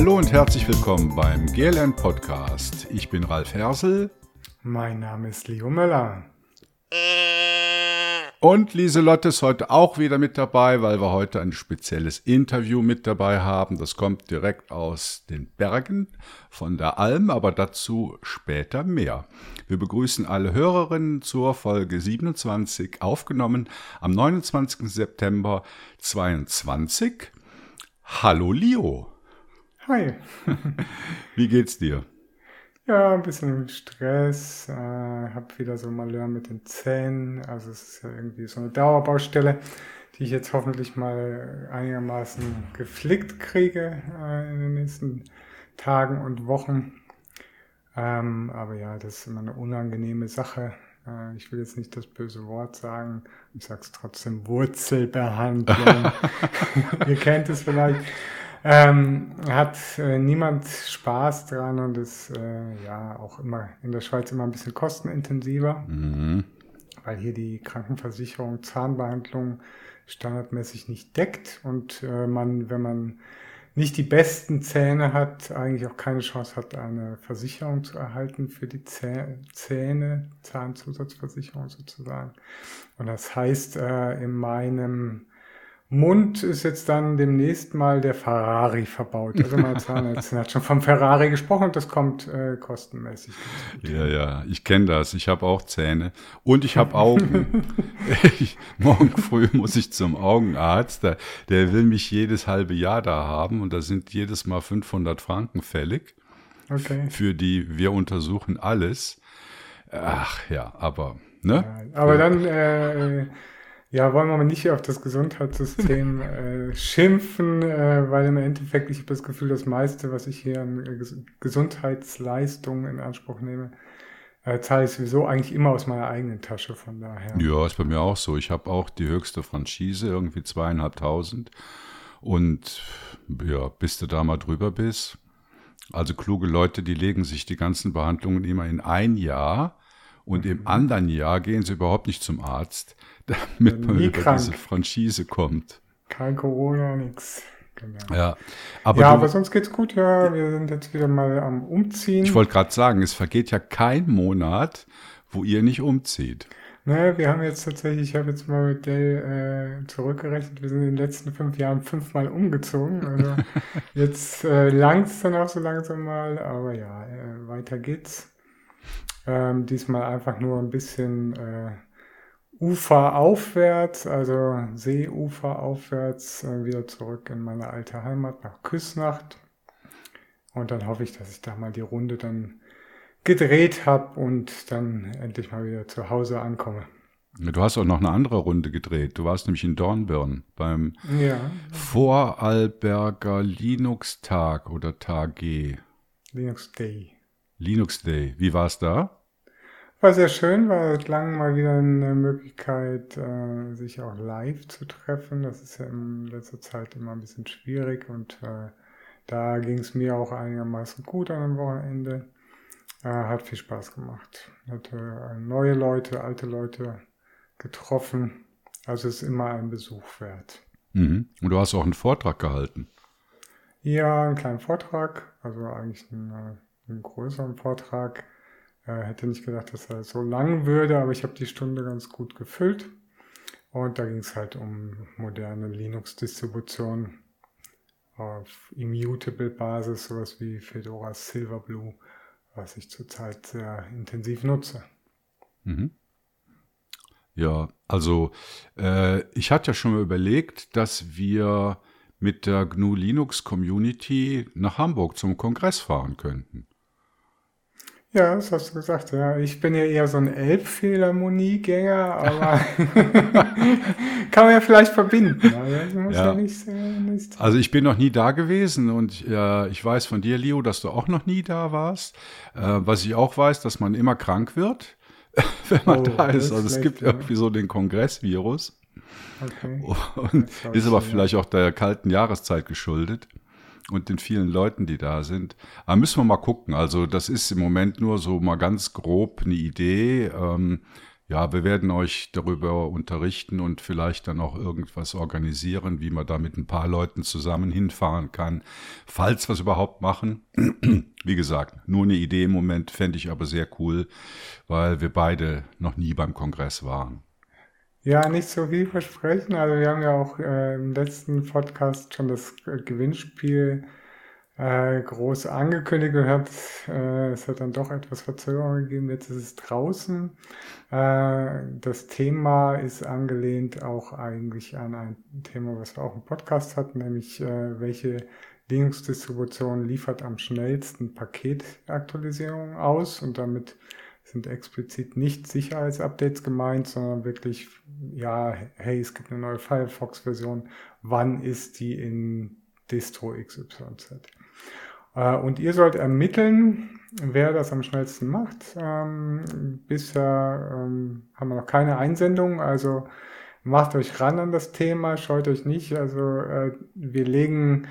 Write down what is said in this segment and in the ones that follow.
Hallo und herzlich willkommen beim GLN Podcast. Ich bin Ralf Hersel. Mein Name ist Leo Möller. Und Lieselotte ist heute auch wieder mit dabei, weil wir heute ein spezielles Interview mit dabei haben. Das kommt direkt aus den Bergen von der Alm, aber dazu später mehr. Wir begrüßen alle Hörerinnen zur Folge 27, aufgenommen am 29. September 22. Hallo Leo. Hi. Wie geht's dir? Ja, ein bisschen Stress, äh, habe wieder so Malheur mit den Zähnen. Also es ist ja irgendwie so eine Dauerbaustelle, die ich jetzt hoffentlich mal einigermaßen geflickt kriege äh, in den nächsten Tagen und Wochen. Ähm, aber ja, das ist immer eine unangenehme Sache. Äh, ich will jetzt nicht das böse Wort sagen. Ich sage es trotzdem Wurzelbehandlung. Ihr kennt es vielleicht. Ähm, hat äh, niemand Spaß dran und ist äh, ja auch immer in der Schweiz immer ein bisschen kostenintensiver, mhm. weil hier die Krankenversicherung Zahnbehandlung standardmäßig nicht deckt und äh, man, wenn man nicht die besten Zähne hat, eigentlich auch keine Chance hat, eine Versicherung zu erhalten für die Zähne, Zahnzusatzversicherung sozusagen. Und das heißt, äh, in meinem Mund ist jetzt dann demnächst mal der Ferrari verbaut. Also mein Zahnarzt hat schon vom Ferrari gesprochen und das kommt äh, kostenmäßig. Ja, ja, ich kenne das. Ich habe auch Zähne und ich habe Augen. ich, morgen früh muss ich zum Augenarzt. Der, der will mich jedes halbe Jahr da haben und da sind jedes Mal 500 Franken fällig. Okay. Für die wir untersuchen alles. Ach ja, aber ne? Ja, aber dann äh, ja, wollen wir mal nicht auf das Gesundheitssystem äh, schimpfen, äh, weil im Endeffekt, ich habe das Gefühl, das meiste, was ich hier an äh, Gesundheitsleistungen in Anspruch nehme, äh, zahle ich sowieso eigentlich immer aus meiner eigenen Tasche, von daher. Ja, ist bei mir auch so. Ich habe auch die höchste Franchise, irgendwie zweieinhalbtausend. Und ja, bis du da mal drüber bist. Also kluge Leute, die legen sich die ganzen Behandlungen immer in ein Jahr und mhm. im anderen Jahr gehen sie überhaupt nicht zum Arzt damit man über krank. diese Franchise kommt. Kein Corona, nix. Genau. Ja, aber, ja, du, aber sonst geht's gut, ja. Wir sind jetzt wieder mal am Umziehen. Ich wollte gerade sagen, es vergeht ja kein Monat, wo ihr nicht umzieht. Naja, wir haben jetzt tatsächlich, ich habe jetzt mal mit Dell äh, zurückgerechnet, wir sind in den letzten fünf Jahren fünfmal umgezogen. Also jetzt äh, langt's dann auch so langsam mal, aber ja, äh, weiter geht's. Ähm, diesmal einfach nur ein bisschen äh, Ufer aufwärts, also Seeufer aufwärts, äh, wieder zurück in meine alte Heimat nach Küsnacht. Und dann hoffe ich, dass ich da mal die Runde dann gedreht habe und dann endlich mal wieder zu Hause ankomme. Du hast auch noch eine andere Runde gedreht. Du warst nämlich in Dornbirn beim ja. Vorarlberger Linux-Tag oder Tag G. Linux Day. Linux Day. Wie war es da? War sehr schön, war lang mal wieder eine Möglichkeit, äh, sich auch live zu treffen. Das ist ja in letzter Zeit immer ein bisschen schwierig und äh, da ging es mir auch einigermaßen gut an dem Wochenende. Äh, hat viel Spaß gemacht. Hatte äh, neue Leute, alte Leute getroffen. Also ist immer ein Besuch wert. Mhm. Und du hast auch einen Vortrag gehalten. Ja, einen kleinen Vortrag, also eigentlich einen, äh, einen größeren Vortrag äh, hätte nicht gedacht, dass er so lang würde, aber ich habe die Stunde ganz gut gefüllt. Und da ging es halt um moderne Linux-Distributionen auf Immutable-Basis, sowas wie Fedora Silverblue, was ich zurzeit sehr intensiv nutze. Mhm. Ja, also äh, ich hatte ja schon mal überlegt, dass wir mit der GNU Linux Community nach Hamburg zum Kongress fahren könnten. Ja, das hast du gesagt. Ja, ich bin ja eher so ein Elbphilharmoniegänger, aber kann man ja vielleicht verbinden. Also, ja. Ja nicht, nicht also ich bin noch nie da gewesen und äh, ich weiß von dir, Leo, dass du auch noch nie da warst. Äh, was ich auch weiß, dass man immer krank wird, wenn man oh, da ist. Also es gibt ja. irgendwie so den Kongressvirus. Okay. Und ist aber vielleicht auch der kalten Jahreszeit geschuldet und den vielen Leuten, die da sind. Aber müssen wir mal gucken. Also das ist im Moment nur so mal ganz grob eine Idee. Ähm, ja, wir werden euch darüber unterrichten und vielleicht dann auch irgendwas organisieren, wie man da mit ein paar Leuten zusammen hinfahren kann, falls wir es überhaupt machen. Wie gesagt, nur eine Idee im Moment fände ich aber sehr cool, weil wir beide noch nie beim Kongress waren. Ja, nicht so viel versprechen. Also wir haben ja auch äh, im letzten Podcast schon das äh, Gewinnspiel äh, groß angekündigt hat, äh, es hat dann doch etwas Verzögerung gegeben. Jetzt ist es draußen. Äh, das Thema ist angelehnt auch eigentlich an ein Thema, was wir auch im Podcast hatten, nämlich äh, welche Linux-Distribution liefert am schnellsten Paketaktualisierungen aus und damit sind explizit nicht Sicherheitsupdates gemeint, sondern wirklich, ja, hey, es gibt eine neue Firefox-Version, wann ist die in Distro XYZ? Äh, und ihr sollt ermitteln, wer das am schnellsten macht. Ähm, bisher ähm, haben wir noch keine Einsendung, also macht euch ran an das Thema, scheut euch nicht. Also äh, wir legen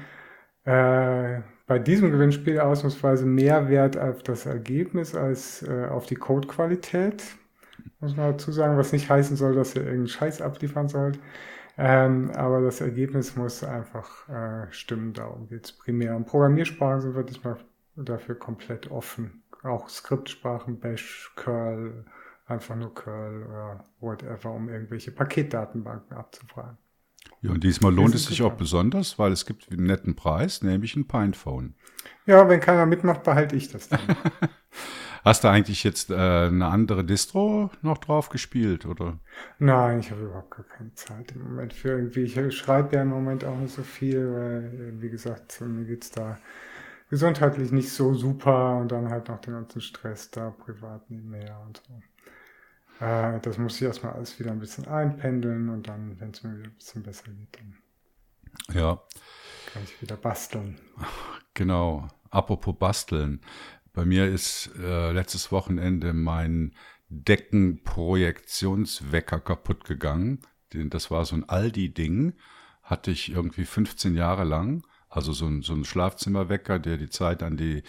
äh, bei diesem Gewinnspiel ausnahmsweise mehr Wert auf das Ergebnis als äh, auf die Codequalität. Muss man dazu sagen, was nicht heißen soll, dass ihr irgendeinen Scheiß abliefern sollt. Ähm, aber das Ergebnis muss einfach äh, stimmen. Darum geht es primär. Und Programmiersprachen sind wirklich mal dafür komplett offen. Auch Skriptsprachen, Bash, Curl, einfach nur Curl oder whatever, um irgendwelche Paketdatenbanken abzufragen. Ja, und diesmal lohnt es sich auch besonders, weil es gibt einen netten Preis, nämlich ein Pinephone. Ja, wenn keiner mitmacht, behalte ich das dann. Hast du eigentlich jetzt äh, eine andere Distro noch drauf gespielt, oder? Nein, ich habe überhaupt gar keine Zeit im Moment für irgendwie. Ich schreibe ja im Moment auch nicht so viel, weil, wie gesagt, mir geht's da gesundheitlich nicht so super und dann halt noch den ganzen Stress da privat nebenher und so. Äh, das muss ich erstmal alles wieder ein bisschen einpendeln und dann, wenn es mir wieder ein bisschen besser geht, dann ja. kann ich wieder basteln. Genau. Apropos basteln. Bei mir ist äh, letztes Wochenende mein Deckenprojektionswecker kaputt gegangen. Das war so ein Aldi-Ding, hatte ich irgendwie 15 Jahre lang. Also so ein, so ein Schlafzimmerwecker, der die Zeit an die,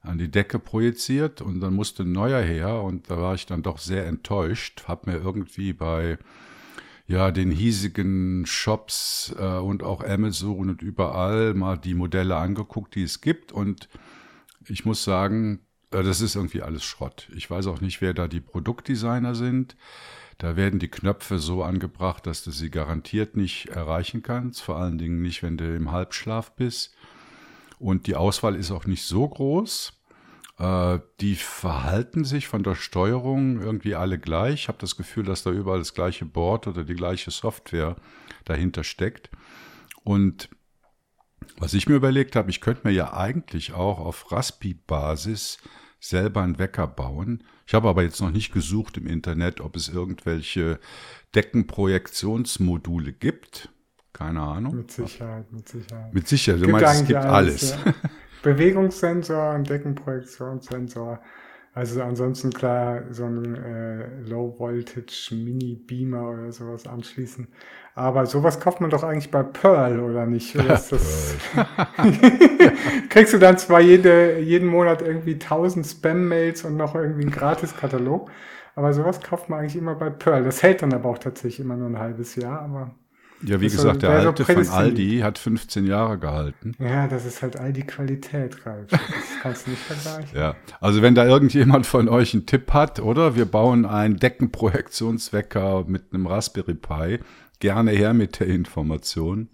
an die Decke projiziert und dann musste ein neuer her und da war ich dann doch sehr enttäuscht. Hab mir irgendwie bei ja, den hiesigen Shops äh, und auch Amazon und überall mal die Modelle angeguckt, die es gibt und ich muss sagen, äh, das ist irgendwie alles Schrott. Ich weiß auch nicht, wer da die Produktdesigner sind. Da werden die Knöpfe so angebracht, dass du sie garantiert nicht erreichen kannst, vor allen Dingen nicht, wenn du im Halbschlaf bist. Und die Auswahl ist auch nicht so groß. Äh, die verhalten sich von der Steuerung irgendwie alle gleich. Ich habe das Gefühl, dass da überall das gleiche Board oder die gleiche Software dahinter steckt. Und was ich mir überlegt habe, ich könnte mir ja eigentlich auch auf Raspi-Basis selber einen Wecker bauen. Ich habe aber jetzt noch nicht gesucht im Internet, ob es irgendwelche Deckenprojektionsmodule gibt. Keine Ahnung. Mit Sicherheit, mit Sicherheit. Mit Sicherheit, du meinst, es gibt alles. alles. Ja. Bewegungssensor und Deckenprojektionssensor. Also ansonsten klar so ein äh, Low-Voltage-Mini-Beamer oder sowas anschließen. Aber sowas kauft man doch eigentlich bei Pearl, oder nicht? Oder Kriegst du dann zwar jede, jeden Monat irgendwie 1000 Spam-Mails und noch irgendwie einen Gratis-Katalog, aber sowas kauft man eigentlich immer bei Pearl. Das hält dann aber auch tatsächlich immer nur ein halbes Jahr, aber ja, wie gesagt, der alte von Aldi hat 15 Jahre gehalten. Ja, das ist halt Aldi-Qualität, Ralf. Das kannst du nicht vergleichen. ja, also wenn da irgendjemand von euch einen Tipp hat, oder? Wir bauen einen Deckenprojektionswecker mit einem Raspberry Pi. Gerne her mit der Information.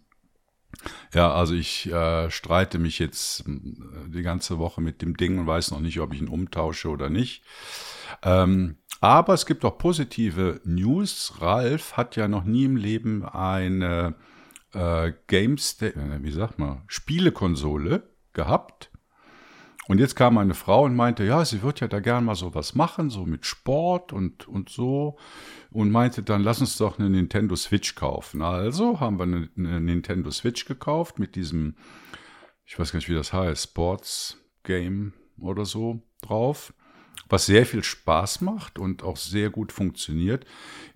Ja, also ich äh, streite mich jetzt äh, die ganze Woche mit dem Ding und weiß noch nicht, ob ich ihn umtausche oder nicht. Ähm, aber es gibt auch positive News. Ralf hat ja noch nie im Leben eine äh, Games, äh, wie sagt man, Spielekonsole gehabt. Und jetzt kam eine Frau und meinte, ja, sie wird ja da gern mal sowas machen, so mit Sport und, und so. Und meinte dann, lass uns doch eine Nintendo Switch kaufen. Also haben wir eine, eine Nintendo Switch gekauft mit diesem, ich weiß gar nicht, wie das heißt, Sports Game oder so drauf was sehr viel Spaß macht und auch sehr gut funktioniert.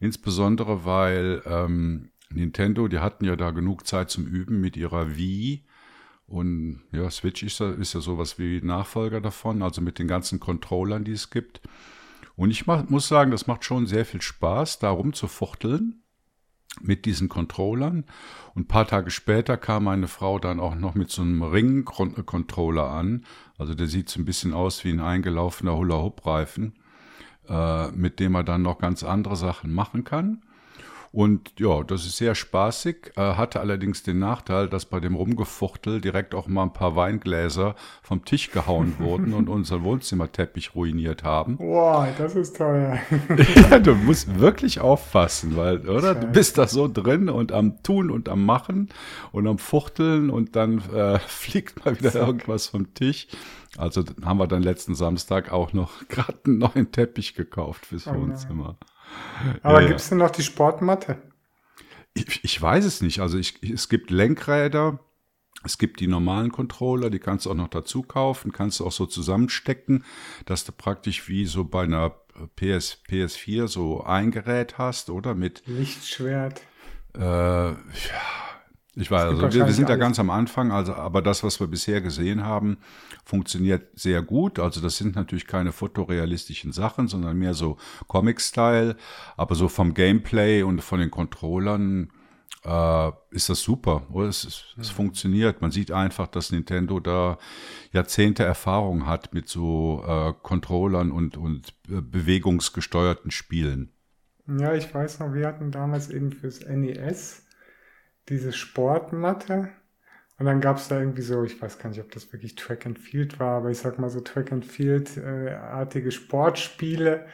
Insbesondere weil ähm, Nintendo, die hatten ja da genug Zeit zum Üben mit ihrer Wii. Und ja, Switch ist ja, ist ja sowas wie Nachfolger davon, also mit den ganzen Controllern, die es gibt. Und ich mach, muss sagen, das macht schon sehr viel Spaß, da rumzufuchteln mit diesen Controllern. Und ein paar Tage später kam meine Frau dann auch noch mit so einem Ring-Controller an. Also der sieht so ein bisschen aus wie ein eingelaufener Hula-Hoop-Reifen, äh, mit dem man dann noch ganz andere Sachen machen kann. Und ja, das ist sehr spaßig, äh, hatte allerdings den Nachteil, dass bei dem Rumgefuchtel direkt auch mal ein paar Weingläser vom Tisch gehauen wurden und unseren Wohnzimmerteppich ruiniert haben. Boah, das ist teuer. ja, du musst wirklich aufpassen, weil, oder? Du bist da so drin und am Tun und am Machen und am Fuchteln und dann äh, fliegt mal wieder irgendwas vom Tisch. Also haben wir dann letzten Samstag auch noch gerade einen neuen Teppich gekauft fürs oh Wohnzimmer. Nein. Aber ja, gibt es denn noch die Sportmatte? Ich, ich, weiß es nicht. Also ich, es gibt Lenkräder, es gibt die normalen Controller, die kannst du auch noch dazu kaufen, kannst du auch so zusammenstecken, dass du praktisch wie so bei einer PS, PS4 so ein Gerät hast, oder? Mit Lichtschwert. Äh, ja, ich weiß, also wir, wir, sind da ganz am Anfang, also aber das, was wir bisher gesehen haben, funktioniert sehr gut. Also das sind natürlich keine fotorealistischen Sachen, sondern mehr so Comic-Style. Aber so vom Gameplay und von den Controllern äh, ist das super. Oder? Es, es, es, funktioniert. Man sieht einfach, dass Nintendo da Jahrzehnte Erfahrung hat mit so äh, Controllern und, und äh, bewegungsgesteuerten Spielen. Ja, ich weiß noch, wir hatten damals eben fürs NES diese Sportmatte. Und dann gab es da irgendwie so, ich weiß gar nicht, ob das wirklich Track and Field war, aber ich sag mal so Track and Field-artige äh, Sportspiele,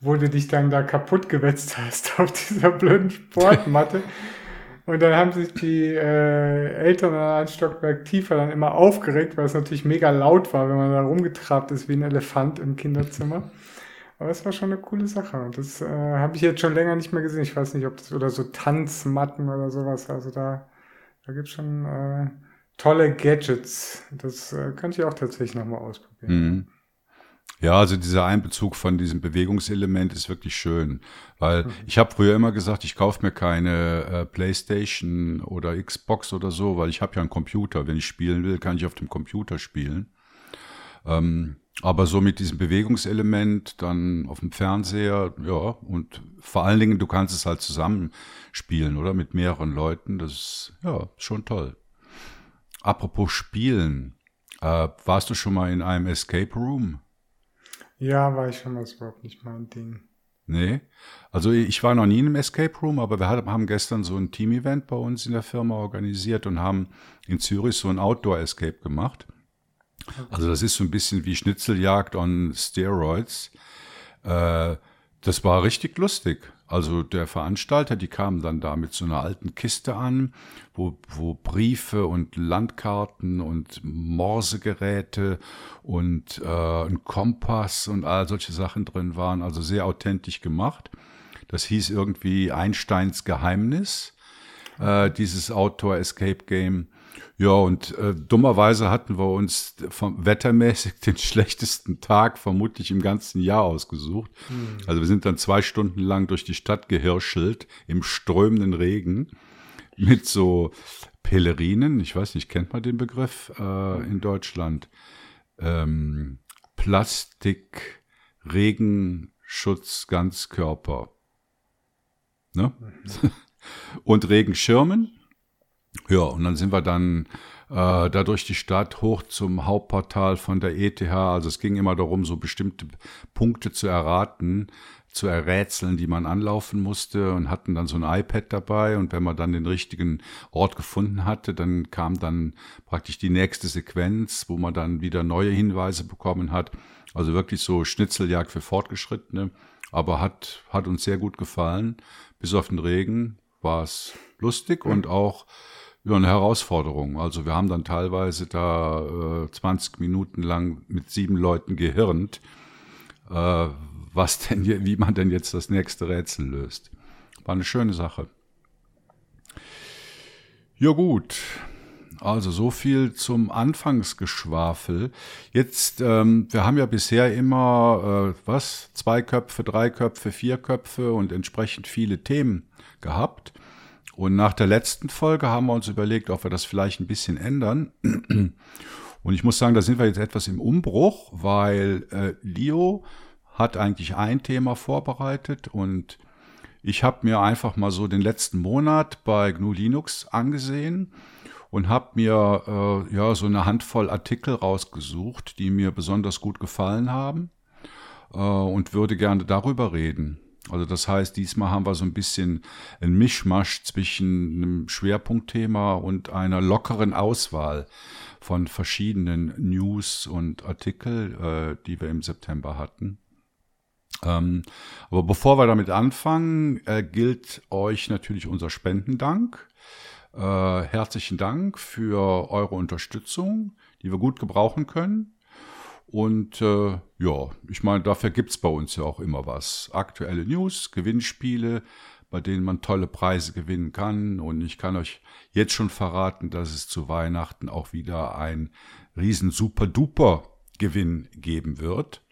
wo du dich dann da kaputt gewetzt hast auf dieser blöden Sportmatte. Und dann haben sich die äh, Eltern ein Stockwerk tiefer dann immer aufgeregt, weil es natürlich mega laut war, wenn man da rumgetrabt ist wie ein Elefant im Kinderzimmer. Aber es war schon eine coole Sache. Und das äh, habe ich jetzt schon länger nicht mehr gesehen. Ich weiß nicht, ob das oder so Tanzmatten oder sowas. Also da, da gibt es schon äh, tolle Gadgets. Das äh, könnte ich auch tatsächlich nochmal ausprobieren. Mhm. Ja, also dieser Einbezug von diesem Bewegungselement ist wirklich schön, weil mhm. ich habe früher immer gesagt, ich kaufe mir keine äh, PlayStation oder Xbox oder so, weil ich habe ja einen Computer. Wenn ich spielen will, kann ich auf dem Computer spielen. Ähm, aber so mit diesem Bewegungselement dann auf dem Fernseher, ja, und vor allen Dingen, du kannst es halt zusammenspielen, oder? Mit mehreren Leuten. Das ist ja schon toll. Apropos Spielen, äh, warst du schon mal in einem Escape Room? Ja, war ich schon mal, ist überhaupt nicht mein Ding. Nee. Also ich war noch nie in einem Escape Room, aber wir haben gestern so ein Team-Event bei uns in der Firma organisiert und haben in Zürich so ein Outdoor-Escape gemacht. Also das ist so ein bisschen wie Schnitzeljagd on Steroids. Äh, das war richtig lustig. Also der Veranstalter, die kamen dann da mit so einer alten Kiste an, wo, wo Briefe und Landkarten und Morsegeräte und äh, ein Kompass und all solche Sachen drin waren. Also sehr authentisch gemacht. Das hieß irgendwie Einsteins Geheimnis, äh, dieses Outdoor Escape Game. Ja, und äh, dummerweise hatten wir uns vom wettermäßig den schlechtesten Tag vermutlich im ganzen Jahr ausgesucht. Mhm. Also wir sind dann zwei Stunden lang durch die Stadt gehirschelt im strömenden Regen mit so Pelerinen. Ich weiß nicht, kennt man den Begriff äh, in Deutschland? Ähm, Plastik, Regenschutz, Ganzkörper. Ne? Mhm. und Regenschirmen ja, und dann sind wir dann äh, da durch die Stadt hoch zum Hauptportal von der ETH. Also es ging immer darum, so bestimmte Punkte zu erraten, zu errätseln, die man anlaufen musste und hatten dann so ein iPad dabei. Und wenn man dann den richtigen Ort gefunden hatte, dann kam dann praktisch die nächste Sequenz, wo man dann wieder neue Hinweise bekommen hat. Also wirklich so Schnitzeljagd für Fortgeschrittene. Aber hat, hat uns sehr gut gefallen. Bis auf den Regen war es lustig und auch ja, eine Herausforderung. Also wir haben dann teilweise da äh, 20 Minuten lang mit sieben Leuten gehirnt, äh, was denn, wie man denn jetzt das nächste Rätsel löst. War eine schöne Sache. Ja gut, also so viel zum Anfangsgeschwafel. Jetzt, ähm, wir haben ja bisher immer, äh, was, zwei Köpfe, drei Köpfe, vier Köpfe und entsprechend viele Themen gehabt. Und nach der letzten Folge haben wir uns überlegt, ob wir das vielleicht ein bisschen ändern. Und ich muss sagen, da sind wir jetzt etwas im Umbruch, weil äh, Leo hat eigentlich ein Thema vorbereitet und ich habe mir einfach mal so den letzten Monat bei GNU Linux angesehen und habe mir äh, ja so eine Handvoll Artikel rausgesucht, die mir besonders gut gefallen haben äh, und würde gerne darüber reden. Also das heißt, diesmal haben wir so ein bisschen ein Mischmasch zwischen einem Schwerpunktthema und einer lockeren Auswahl von verschiedenen News und Artikel, äh, die wir im September hatten. Ähm, aber bevor wir damit anfangen, äh, gilt euch natürlich unser Spendendank. Äh, herzlichen Dank für eure Unterstützung, die wir gut gebrauchen können. Und äh, ja, ich meine, dafür gibt's bei uns ja auch immer was. Aktuelle News, Gewinnspiele, bei denen man tolle Preise gewinnen kann. Und ich kann euch jetzt schon verraten, dass es zu Weihnachten auch wieder ein riesen super-duper Gewinn geben wird.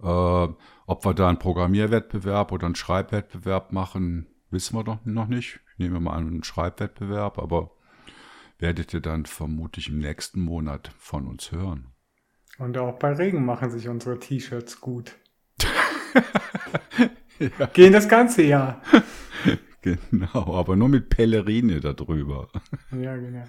Äh, ob wir da einen Programmierwettbewerb oder einen Schreibwettbewerb machen, wissen wir doch noch nicht. Ich nehme mal einen Schreibwettbewerb, aber werdet ihr dann vermutlich im nächsten Monat von uns hören. Und auch bei Regen machen sich unsere T-Shirts gut. ja. Gehen das ganze Jahr. Genau, aber nur mit Pellerine darüber. Ja, genau.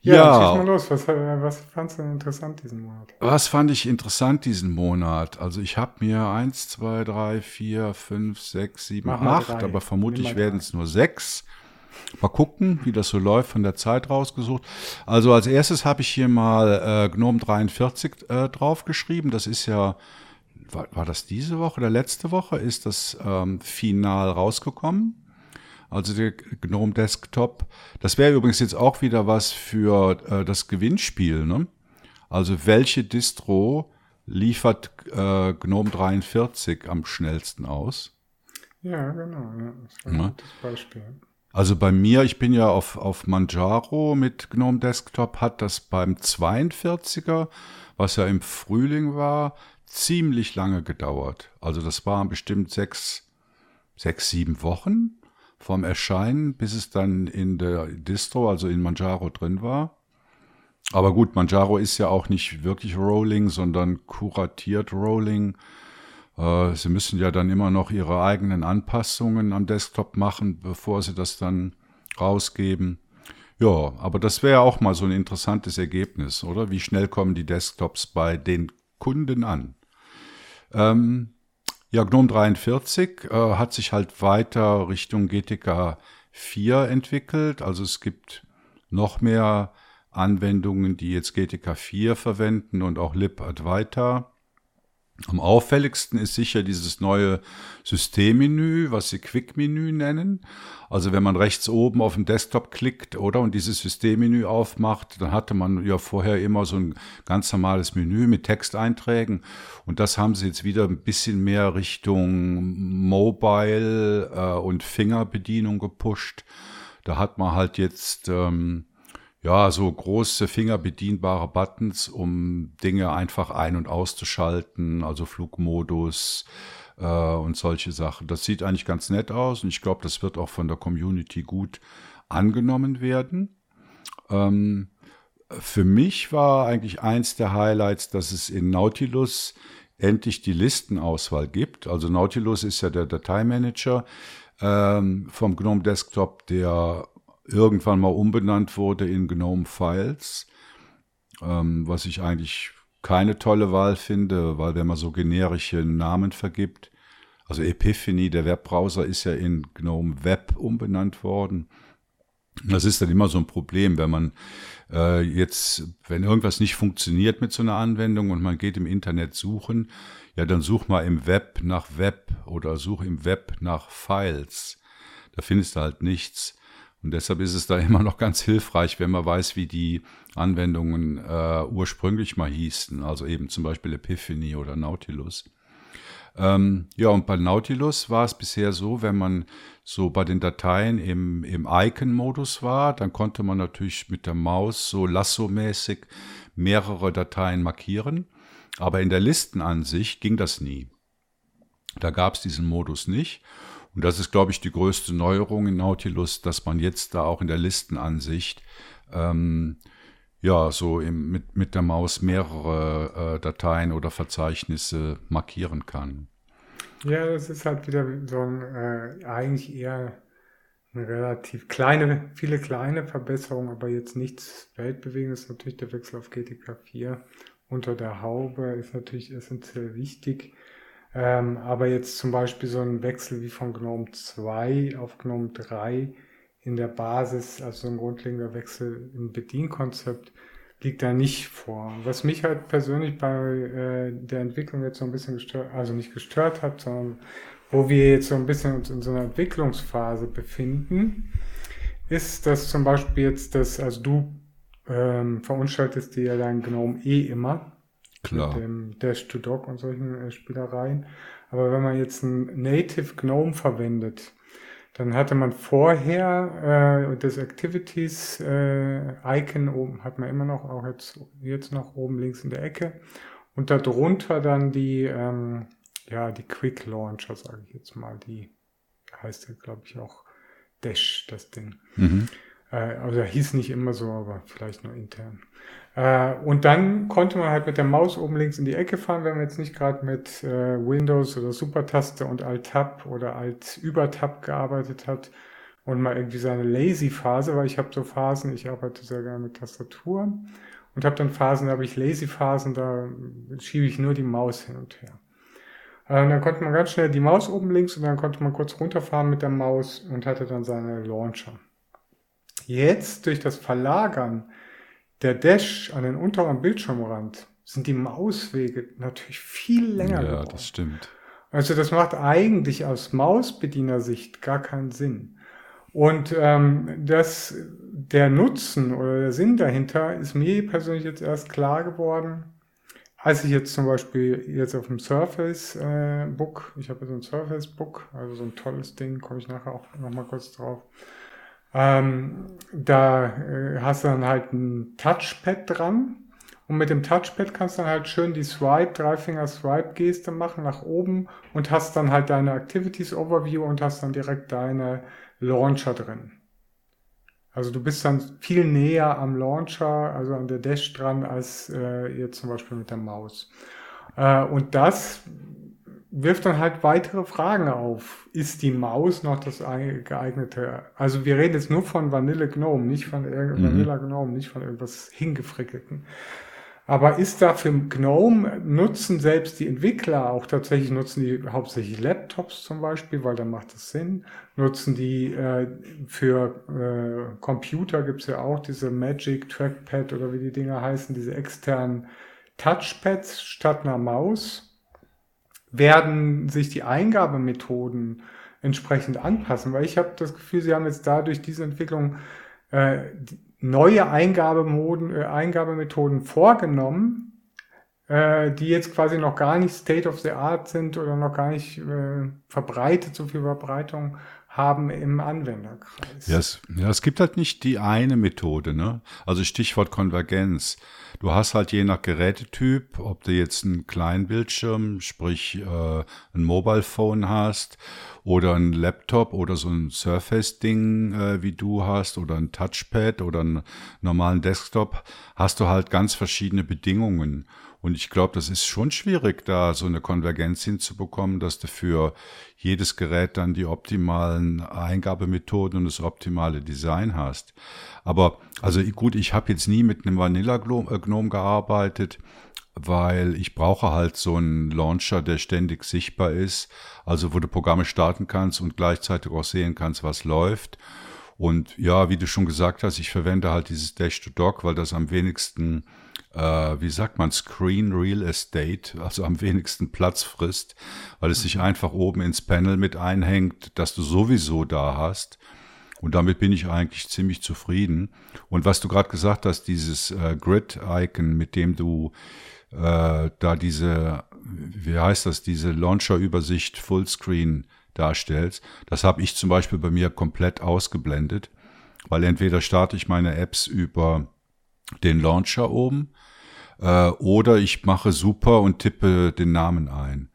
Ja, ja. mal los. Was, was fandst du denn interessant diesen Monat? Was fand ich interessant diesen Monat? Also ich habe mir eins, zwei, drei, vier, fünf, sechs, sieben, acht, aber vermutlich werden es nur sechs Mal gucken, wie das so läuft, von der Zeit rausgesucht. Also als erstes habe ich hier mal äh, GNOME 43 äh, draufgeschrieben. Das ist ja, war, war das diese Woche oder letzte Woche, ist das ähm, final rausgekommen. Also der GNOME Desktop. Das wäre übrigens jetzt auch wieder was für äh, das Gewinnspiel. Ne? Also welche Distro liefert äh, GNOME 43 am schnellsten aus? Ja, genau. Ja, das ist ein gutes Beispiel. Also bei mir, ich bin ja auf, auf Manjaro mit GNOME Desktop, hat das beim 42er, was ja im Frühling war, ziemlich lange gedauert. Also das waren bestimmt sechs, sechs, sieben Wochen vom Erscheinen, bis es dann in der Distro, also in Manjaro drin war. Aber gut, Manjaro ist ja auch nicht wirklich Rolling, sondern kuratiert Rolling. Äh, sie müssen ja dann immer noch ihre eigenen Anpassungen am Desktop machen, bevor Sie das dann rausgeben. Ja, aber das wäre auch mal so ein interessantes Ergebnis, oder? Wie schnell kommen die Desktops bei den Kunden an? Ähm, ja, GNOME 43 äh, hat sich halt weiter Richtung GTK 4 entwickelt. Also es gibt noch mehr Anwendungen, die jetzt GTK 4 verwenden und auch libadwaita. Am auffälligsten ist sicher dieses neue Systemmenü, was sie Quick-Menü nennen. Also wenn man rechts oben auf dem Desktop klickt, oder, und dieses Systemmenü aufmacht, dann hatte man ja vorher immer so ein ganz normales Menü mit Texteinträgen. Und das haben sie jetzt wieder ein bisschen mehr Richtung Mobile äh, und Fingerbedienung gepusht. Da hat man halt jetzt ähm, ja, so große fingerbedienbare Buttons, um Dinge einfach ein- und auszuschalten, also Flugmodus äh, und solche Sachen. Das sieht eigentlich ganz nett aus und ich glaube, das wird auch von der Community gut angenommen werden. Ähm, für mich war eigentlich eins der Highlights, dass es in Nautilus endlich die Listenauswahl gibt. Also Nautilus ist ja der Dateimanager ähm, vom GNOME Desktop, der irgendwann mal umbenannt wurde in GNOME Files, ähm, was ich eigentlich keine tolle Wahl finde, weil wenn man so generische Namen vergibt, also Epiphany, der Webbrowser, ist ja in GNOME Web umbenannt worden. Das ist dann immer so ein Problem, wenn man äh, jetzt, wenn irgendwas nicht funktioniert mit so einer Anwendung und man geht im Internet suchen, ja, dann such mal im Web nach Web oder such im Web nach Files. Da findest du halt nichts. Und deshalb ist es da immer noch ganz hilfreich, wenn man weiß, wie die Anwendungen äh, ursprünglich mal hießen, also eben zum Beispiel Epiphany oder Nautilus. Ähm, ja, und bei Nautilus war es bisher so, wenn man so bei den Dateien im, im Icon-Modus war, dann konnte man natürlich mit der Maus so Lasso-mäßig mehrere Dateien markieren. Aber in der Listenansicht ging das nie. Da gab es diesen Modus nicht. Und das ist, glaube ich, die größte Neuerung in Nautilus, dass man jetzt da auch in der Listenansicht ähm, ja, so im, mit, mit der Maus mehrere äh, Dateien oder Verzeichnisse markieren kann. Ja, das ist halt wieder so ein, äh, eigentlich eher eine relativ kleine, viele kleine Verbesserungen, aber jetzt nichts weltbewegendes. Natürlich der Wechsel auf GTK 4 unter der Haube ist natürlich essentiell wichtig. Ähm, aber jetzt zum Beispiel so ein Wechsel wie von GNOME 2 auf GNOME 3 in der Basis, also ein grundlegender Wechsel im Bedienkonzept, liegt da nicht vor. Was mich halt persönlich bei äh, der Entwicklung jetzt so ein bisschen gestört, also nicht gestört hat, sondern wo wir jetzt so ein bisschen uns in so einer Entwicklungsphase befinden, ist, dass zum Beispiel jetzt das, also du ähm, verunstaltest dir ja dein Gnome eh immer. Klar. Mit dem Dash to Dock und solchen äh, Spielereien. Aber wenn man jetzt ein Native Gnome verwendet, dann hatte man vorher äh, das Activities äh, Icon oben, hat man immer noch, auch jetzt, jetzt noch oben links in der Ecke. Und darunter dann die, ähm, ja, die Quick Launcher, sage ich jetzt mal, die heißt ja, glaube ich, auch Dash, das Ding. Mhm. Äh, also hieß nicht immer so, aber vielleicht nur intern. Äh, und dann konnte man halt mit der Maus oben links in die Ecke fahren, wenn man jetzt nicht gerade mit äh, Windows oder Supertaste und Alt-Tab oder Alt-Über-Tab gearbeitet hat und mal irgendwie seine Lazy-Phase, weil ich habe so Phasen, ich arbeite sehr gerne mit Tastatur und habe dann Phasen, da habe ich Lazy-Phasen, da schiebe ich nur die Maus hin und her. Und dann konnte man ganz schnell die Maus oben links und dann konnte man kurz runterfahren mit der Maus und hatte dann seine Launcher. Jetzt durch das Verlagern der Dash an den unteren Bildschirmrand sind die Mauswege natürlich viel länger ja, geworden. das stimmt. Also das macht eigentlich aus Mausbedienersicht gar keinen Sinn. Und ähm, das, der Nutzen oder der Sinn dahinter ist mir persönlich jetzt erst klar geworden, als ich jetzt zum Beispiel jetzt auf dem Surface äh, Book, ich habe so ein Surface Book, also so ein tolles Ding, komme ich nachher auch nochmal kurz drauf, ähm, da äh, hast du dann halt ein Touchpad dran. Und mit dem Touchpad kannst du dann halt schön die Swipe, Dreifinger Swipe Geste machen nach oben und hast dann halt deine Activities Overview und hast dann direkt deine Launcher drin. Also du bist dann viel näher am Launcher, also an der Dash dran, als äh, jetzt zum Beispiel mit der Maus. Äh, und das wirft dann halt weitere Fragen auf. Ist die Maus noch das geeignete? Also wir reden jetzt nur von Vanille Gnome, nicht von mhm. Vanilla Gnome, nicht von irgendwas hingefrickelten. Aber ist da für Gnome nutzen selbst die Entwickler auch tatsächlich, nutzen die hauptsächlich Laptops zum Beispiel, weil dann macht es Sinn. Nutzen die äh, für äh, Computer gibt's ja auch diese Magic Trackpad oder wie die Dinger heißen, diese externen Touchpads statt einer Maus werden sich die Eingabemethoden entsprechend anpassen, weil ich habe das Gefühl, sie haben jetzt dadurch diese Entwicklung äh, neue Eingabemoden, äh, Eingabemethoden vorgenommen, äh, die jetzt quasi noch gar nicht State of the Art sind oder noch gar nicht äh, verbreitet, so viel Verbreitung haben im Anwenderkreis. Ja es, ja, es gibt halt nicht die eine Methode, ne? Also Stichwort Konvergenz. Du hast halt je nach Gerätetyp, ob du jetzt einen kleinen Bildschirm, sprich äh, ein Mobile Phone hast oder ein Laptop oder so ein Surface-Ding äh, wie du hast oder ein Touchpad oder einen normalen Desktop, hast du halt ganz verschiedene Bedingungen. Und ich glaube, das ist schon schwierig, da so eine Konvergenz hinzubekommen, dass du für jedes Gerät dann die optimalen Eingabemethoden und das optimale Design hast. Aber also gut, ich habe jetzt nie mit einem Vanilla äh, Gnome gearbeitet, weil ich brauche halt so einen Launcher, der ständig sichtbar ist, also wo du Programme starten kannst und gleichzeitig auch sehen kannst, was läuft. Und ja, wie du schon gesagt hast, ich verwende halt dieses Dash to Dock, weil das am wenigsten wie sagt man, Screen Real Estate, also am wenigsten Platz frisst, weil es sich einfach oben ins Panel mit einhängt, das du sowieso da hast. Und damit bin ich eigentlich ziemlich zufrieden. Und was du gerade gesagt hast, dieses äh, Grid-Icon, mit dem du äh, da diese, wie heißt das, diese Launcher-Übersicht Fullscreen darstellst, das habe ich zum Beispiel bei mir komplett ausgeblendet, weil entweder starte ich meine Apps über den Launcher oben äh, oder ich mache super und tippe den Namen ein.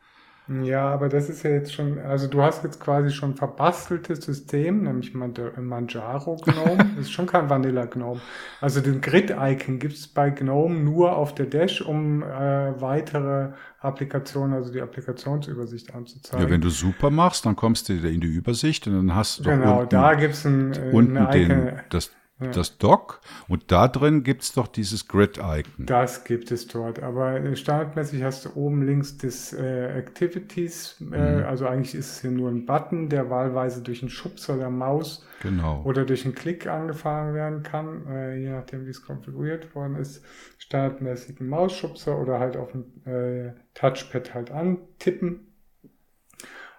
Ja, aber das ist ja jetzt schon, also du hast jetzt quasi schon verbasteltes System, nämlich Manjaro Gnome. das ist schon kein Vanilla Gnome. Also den Grid-Icon gibt es bei Gnome nur auf der Dash, um äh, weitere Applikationen, also die Applikationsübersicht anzuzeigen. Ja, wenn du super machst, dann kommst du in die Übersicht und dann hast du Genau, unten, da gibt's ein, äh, unten den, das das Dock und da drin gibt es doch dieses Grid-Icon. Das gibt es dort, aber standardmäßig hast du oben links das äh, Activities, äh, mhm. also eigentlich ist es hier nur ein Button, der wahlweise durch einen Schubser der Maus genau. oder durch einen Klick angefahren werden kann, äh, je nachdem wie es konfiguriert worden ist. Standardmäßig ein Mausschubser oder halt auf dem äh, Touchpad halt antippen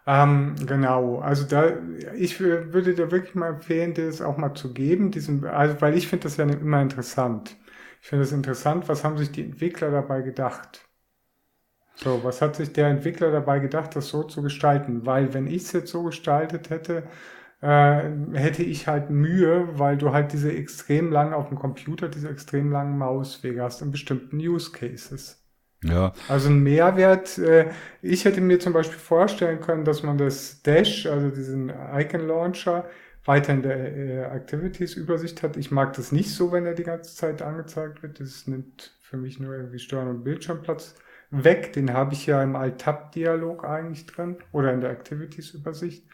ähm, genau, also da, ich würde dir wirklich mal empfehlen, das auch mal zu geben, diesen, also weil ich finde das ja immer interessant. Ich finde es interessant, was haben sich die Entwickler dabei gedacht? So, was hat sich der Entwickler dabei gedacht, das so zu gestalten? Weil wenn ich es jetzt so gestaltet hätte, äh, hätte ich halt Mühe, weil du halt diese extrem langen auf dem Computer, diese extrem langen Mauswege hast in bestimmten Use Cases. Ja. Also ein Mehrwert. Äh, ich hätte mir zum Beispiel vorstellen können, dass man das Dash, also diesen Icon Launcher, weiter in der äh, Activities-Übersicht hat. Ich mag das nicht so, wenn er die ganze Zeit angezeigt wird. Das nimmt für mich nur irgendwie Steuern und Bildschirmplatz weg. Den habe ich ja im Alt-Tab-Dialog eigentlich drin oder in der Activities-Übersicht.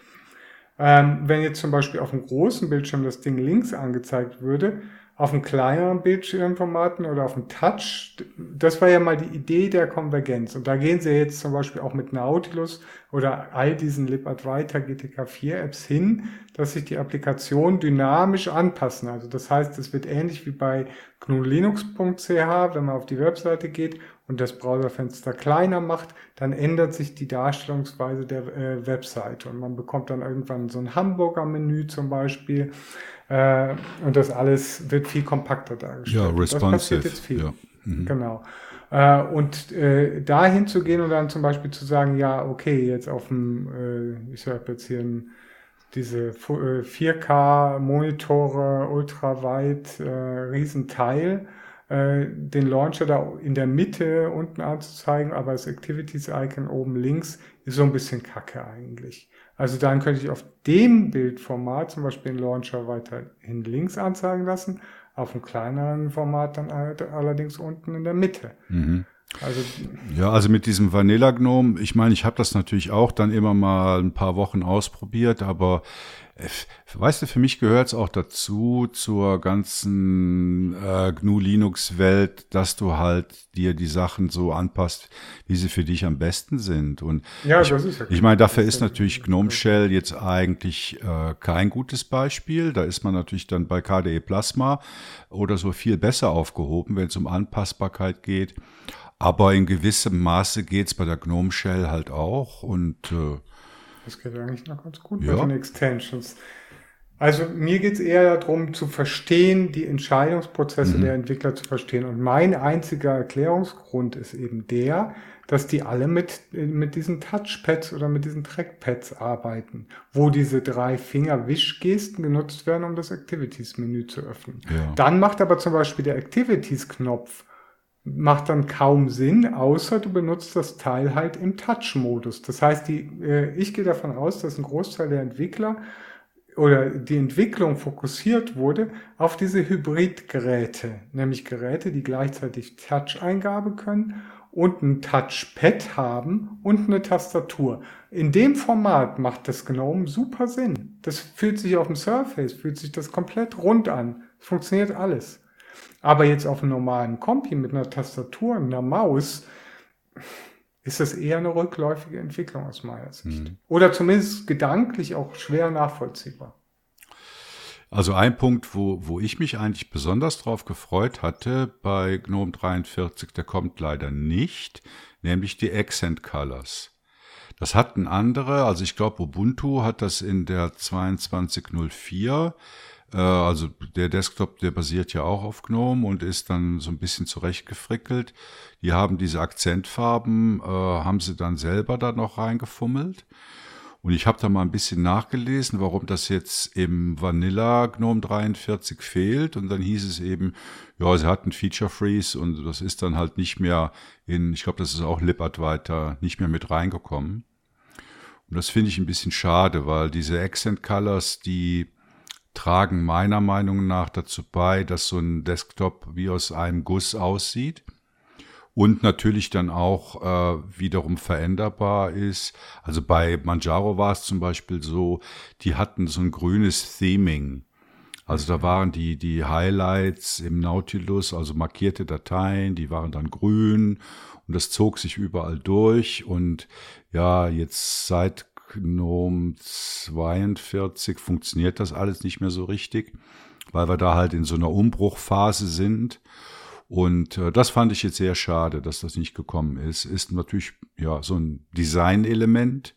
Ähm, wenn jetzt zum Beispiel auf dem großen Bildschirm das Ding links angezeigt würde, auf einem kleineren Bildschirmformaten oder auf dem Touch. Das war ja mal die Idee der Konvergenz. Und da gehen sie jetzt zum Beispiel auch mit Nautilus oder all diesen LibAdWriter GTK4 Apps hin, dass sich die Applikationen dynamisch anpassen. Also das heißt, es wird ähnlich wie bei gnulinux.ch, wenn man auf die Webseite geht und das Browserfenster kleiner macht, dann ändert sich die Darstellungsweise der äh, Webseite und man bekommt dann irgendwann so ein Hamburger-Menü zum Beispiel äh, und das alles wird viel kompakter dargestellt. Ja, responsive. Das passiert jetzt viel. Ja. Mhm. Genau. Äh, und äh, dahin zu gehen und dann zum Beispiel zu sagen, ja, okay, jetzt auf dem, äh, ich habe jetzt hier ein, diese 4K-Monitore, äh, ultraweit, äh, Riesenteil, äh, den Launcher da in der Mitte unten anzuzeigen, aber das Activities-Icon oben links ist so ein bisschen kacke eigentlich. Also dann könnte ich auf dem Bildformat zum Beispiel den Launcher weiterhin links anzeigen lassen, auf einem kleineren Format dann allerdings unten in der Mitte. Mhm. Also, ja, also mit diesem Vanilla Gnome, ich meine, ich habe das natürlich auch dann immer mal ein paar Wochen ausprobiert, aber weißt du, für mich gehört es auch dazu, zur ganzen äh, GNU-Linux-Welt, dass du halt dir die Sachen so anpasst, wie sie für dich am besten sind. Und ja, ich, das ist ja ich meine, dafür ist natürlich GNOME Shell jetzt eigentlich äh, kein gutes Beispiel. Da ist man natürlich dann bei KDE Plasma oder so viel besser aufgehoben, wenn es um Anpassbarkeit geht. Aber in gewissem Maße geht's bei der GNOME Shell halt auch und äh, das geht eigentlich noch ganz gut ja. bei den Extensions. Also mir geht's eher darum zu verstehen, die Entscheidungsprozesse mhm. der Entwickler zu verstehen. Und mein einziger Erklärungsgrund ist eben der, dass die alle mit, mit diesen Touchpads oder mit diesen Trackpads arbeiten, wo diese drei Finger-Wischgesten genutzt werden, um das Activities-Menü zu öffnen. Ja. Dann macht aber zum Beispiel der Activities-Knopf macht dann kaum Sinn, außer du benutzt das Teil halt im Touch-Modus. Das heißt, die, äh, ich gehe davon aus, dass ein Großteil der Entwickler oder die Entwicklung fokussiert wurde auf diese Hybridgeräte, nämlich Geräte, die gleichzeitig Touch-Eingabe können und ein Touchpad haben und eine Tastatur. In dem Format macht das GNOME super Sinn. Das fühlt sich auf dem Surface, fühlt sich das komplett rund an. Funktioniert alles. Aber jetzt auf einem normalen Kompi mit einer Tastatur und einer Maus ist das eher eine rückläufige Entwicklung aus meiner Sicht. Mhm. Oder zumindest gedanklich auch schwer nachvollziehbar. Also ein Punkt, wo, wo ich mich eigentlich besonders drauf gefreut hatte bei GNOME 43, der kommt leider nicht, nämlich die Accent Colors. Das hatten andere, also ich glaube Ubuntu hat das in der 2204 äh, also der Desktop, der basiert ja auch auf GNOME und ist dann so ein bisschen zurechtgefrickelt. Die haben diese Akzentfarben, äh, haben sie dann selber da noch reingefummelt. Und ich habe da mal ein bisschen nachgelesen, warum das jetzt im Vanilla GNOME 43 fehlt. Und dann hieß es eben, ja, sie hatten Feature Freeze und das ist dann halt nicht mehr in, ich glaube, das ist auch LibAdwaita, nicht mehr mit reingekommen. Und das finde ich ein bisschen schade, weil diese Accent Colors, die tragen meiner Meinung nach dazu bei, dass so ein Desktop wie aus einem Guss aussieht und natürlich dann auch äh, wiederum veränderbar ist. Also bei Manjaro war es zum Beispiel so, die hatten so ein grünes Theming. Also da waren die, die Highlights im Nautilus, also markierte Dateien, die waren dann grün und das zog sich überall durch und ja, jetzt seit GNOME 42 funktioniert das alles nicht mehr so richtig, weil wir da halt in so einer Umbruchphase sind und äh, das fand ich jetzt sehr schade, dass das nicht gekommen ist. Ist natürlich ja so ein Design-Element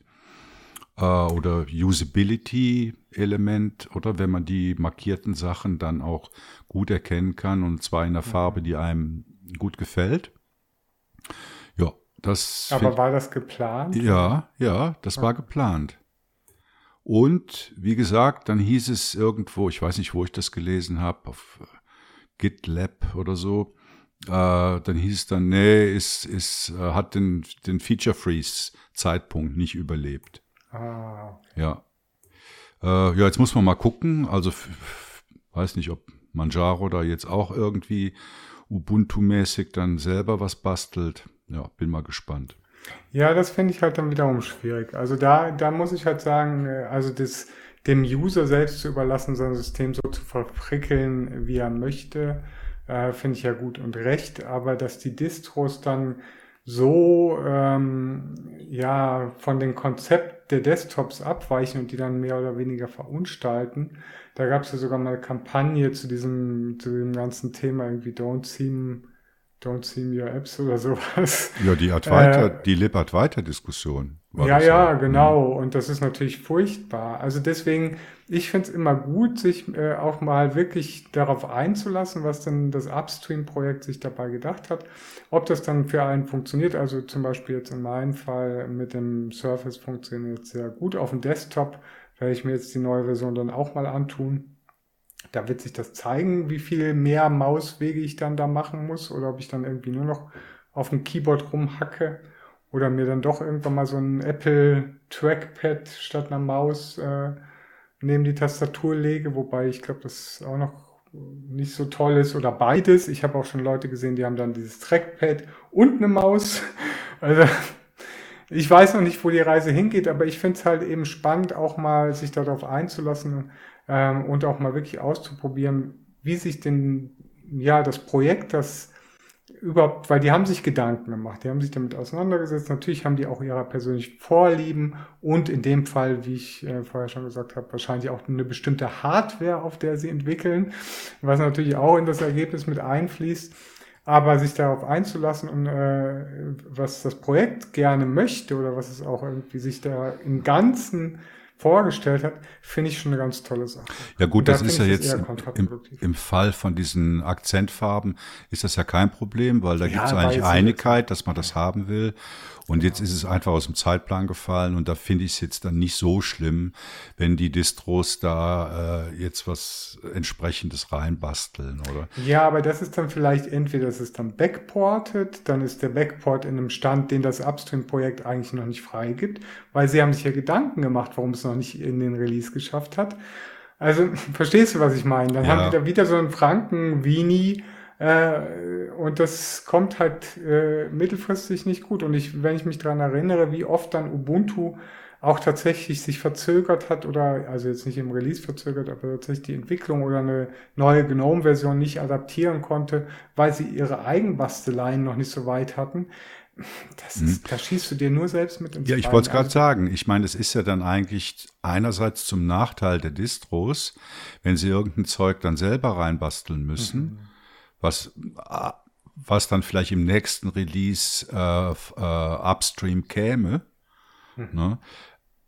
äh, oder Usability-Element oder wenn man die markierten Sachen dann auch gut erkennen kann und zwar in der Farbe, die einem gut gefällt. Das. Aber war das geplant? Ja, ja, das ja. war geplant. Und wie gesagt, dann hieß es irgendwo, ich weiß nicht, wo ich das gelesen habe, auf GitLab oder so, äh, dann hieß es dann, nee, ist, ist, äh, hat den, den Feature Freeze Zeitpunkt nicht überlebt. Ah. Ja. Äh, ja, jetzt muss man mal gucken. Also, weiß nicht, ob Manjaro da jetzt auch irgendwie Ubuntu-mäßig dann selber was bastelt. Ja, bin mal gespannt. Ja, das finde ich halt dann wiederum schwierig. Also da, da muss ich halt sagen, äh, also das dem User selbst zu überlassen, sein System so zu verprickeln, wie er möchte, äh, finde ich ja gut und recht, aber dass die Distros dann so ähm, ja von dem Konzept der Desktops abweichen und die dann mehr oder weniger verunstalten. Da gab es ja sogar mal eine Kampagne zu diesem, zu dem ganzen Thema irgendwie Don't Seem Don't see your apps oder sowas. Ja, die Advaita, äh, die Lib-Advaita-Diskussion. Ja, ja, genau. Und das ist natürlich furchtbar. Also deswegen, ich finde es immer gut, sich äh, auch mal wirklich darauf einzulassen, was denn das Upstream-Projekt sich dabei gedacht hat. Ob das dann für einen funktioniert, also zum Beispiel jetzt in meinem Fall mit dem Surface funktioniert sehr gut. Auf dem Desktop werde ich mir jetzt die neue Version dann auch mal antun. Da wird sich das zeigen, wie viel mehr Mauswege ich dann da machen muss oder ob ich dann irgendwie nur noch auf dem Keyboard rumhacke oder mir dann doch irgendwann mal so ein Apple Trackpad statt einer Maus äh, neben die Tastatur lege, wobei ich glaube, das auch noch nicht so toll ist oder beides. Ich habe auch schon Leute gesehen, die haben dann dieses Trackpad und eine Maus. Also ich weiß noch nicht, wo die Reise hingeht, aber ich finde es halt eben spannend, auch mal sich darauf einzulassen ähm, und auch mal wirklich auszuprobieren, wie sich denn ja das Projekt, das überhaupt, weil die haben sich Gedanken gemacht, die haben sich damit auseinandergesetzt. Natürlich haben die auch ihre persönlichen Vorlieben und in dem Fall, wie ich äh, vorher schon gesagt habe, wahrscheinlich auch eine bestimmte Hardware, auf der sie entwickeln, was natürlich auch in das Ergebnis mit einfließt. Aber sich darauf einzulassen und äh, was das Projekt gerne möchte oder was es auch irgendwie sich da im Ganzen vorgestellt hat, finde ich schon eine ganz tolle Sache. Ja gut, das ist ja jetzt im, im, Fall von diesen Akzentfarben ist das ja kein Problem, weil da ja, gibt es eigentlich Einigkeit, dass man das haben will. Und jetzt ist es einfach aus dem Zeitplan gefallen und da finde ich es jetzt dann nicht so schlimm, wenn die Distros da äh, jetzt was entsprechendes reinbasteln, oder? Ja, aber das ist dann vielleicht entweder das ist dann backported, dann ist der Backport in einem Stand, den das Upstream-Projekt eigentlich noch nicht freigibt, weil sie haben sich ja Gedanken gemacht, warum es noch nicht in den Release geschafft hat. Also, verstehst du, was ich meine? Dann ja. haben die da wieder so einen Franken-Weenie, äh, und das kommt halt äh, mittelfristig nicht gut. Und ich, wenn ich mich daran erinnere, wie oft dann Ubuntu auch tatsächlich sich verzögert hat oder, also jetzt nicht im Release verzögert, aber tatsächlich die Entwicklung oder eine neue GNOME-Version nicht adaptieren konnte, weil sie ihre Eigenbasteleien noch nicht so weit hatten. Das ist, hm. Da schießt du dir nur selbst mit ins Ja, ich wollte es gerade also, sagen. Ich meine, es ist ja dann eigentlich einerseits zum Nachteil der Distros, wenn sie irgendein Zeug dann selber reinbasteln müssen. Mhm was, was dann vielleicht im nächsten Release äh, äh, upstream käme. Mhm. Ne?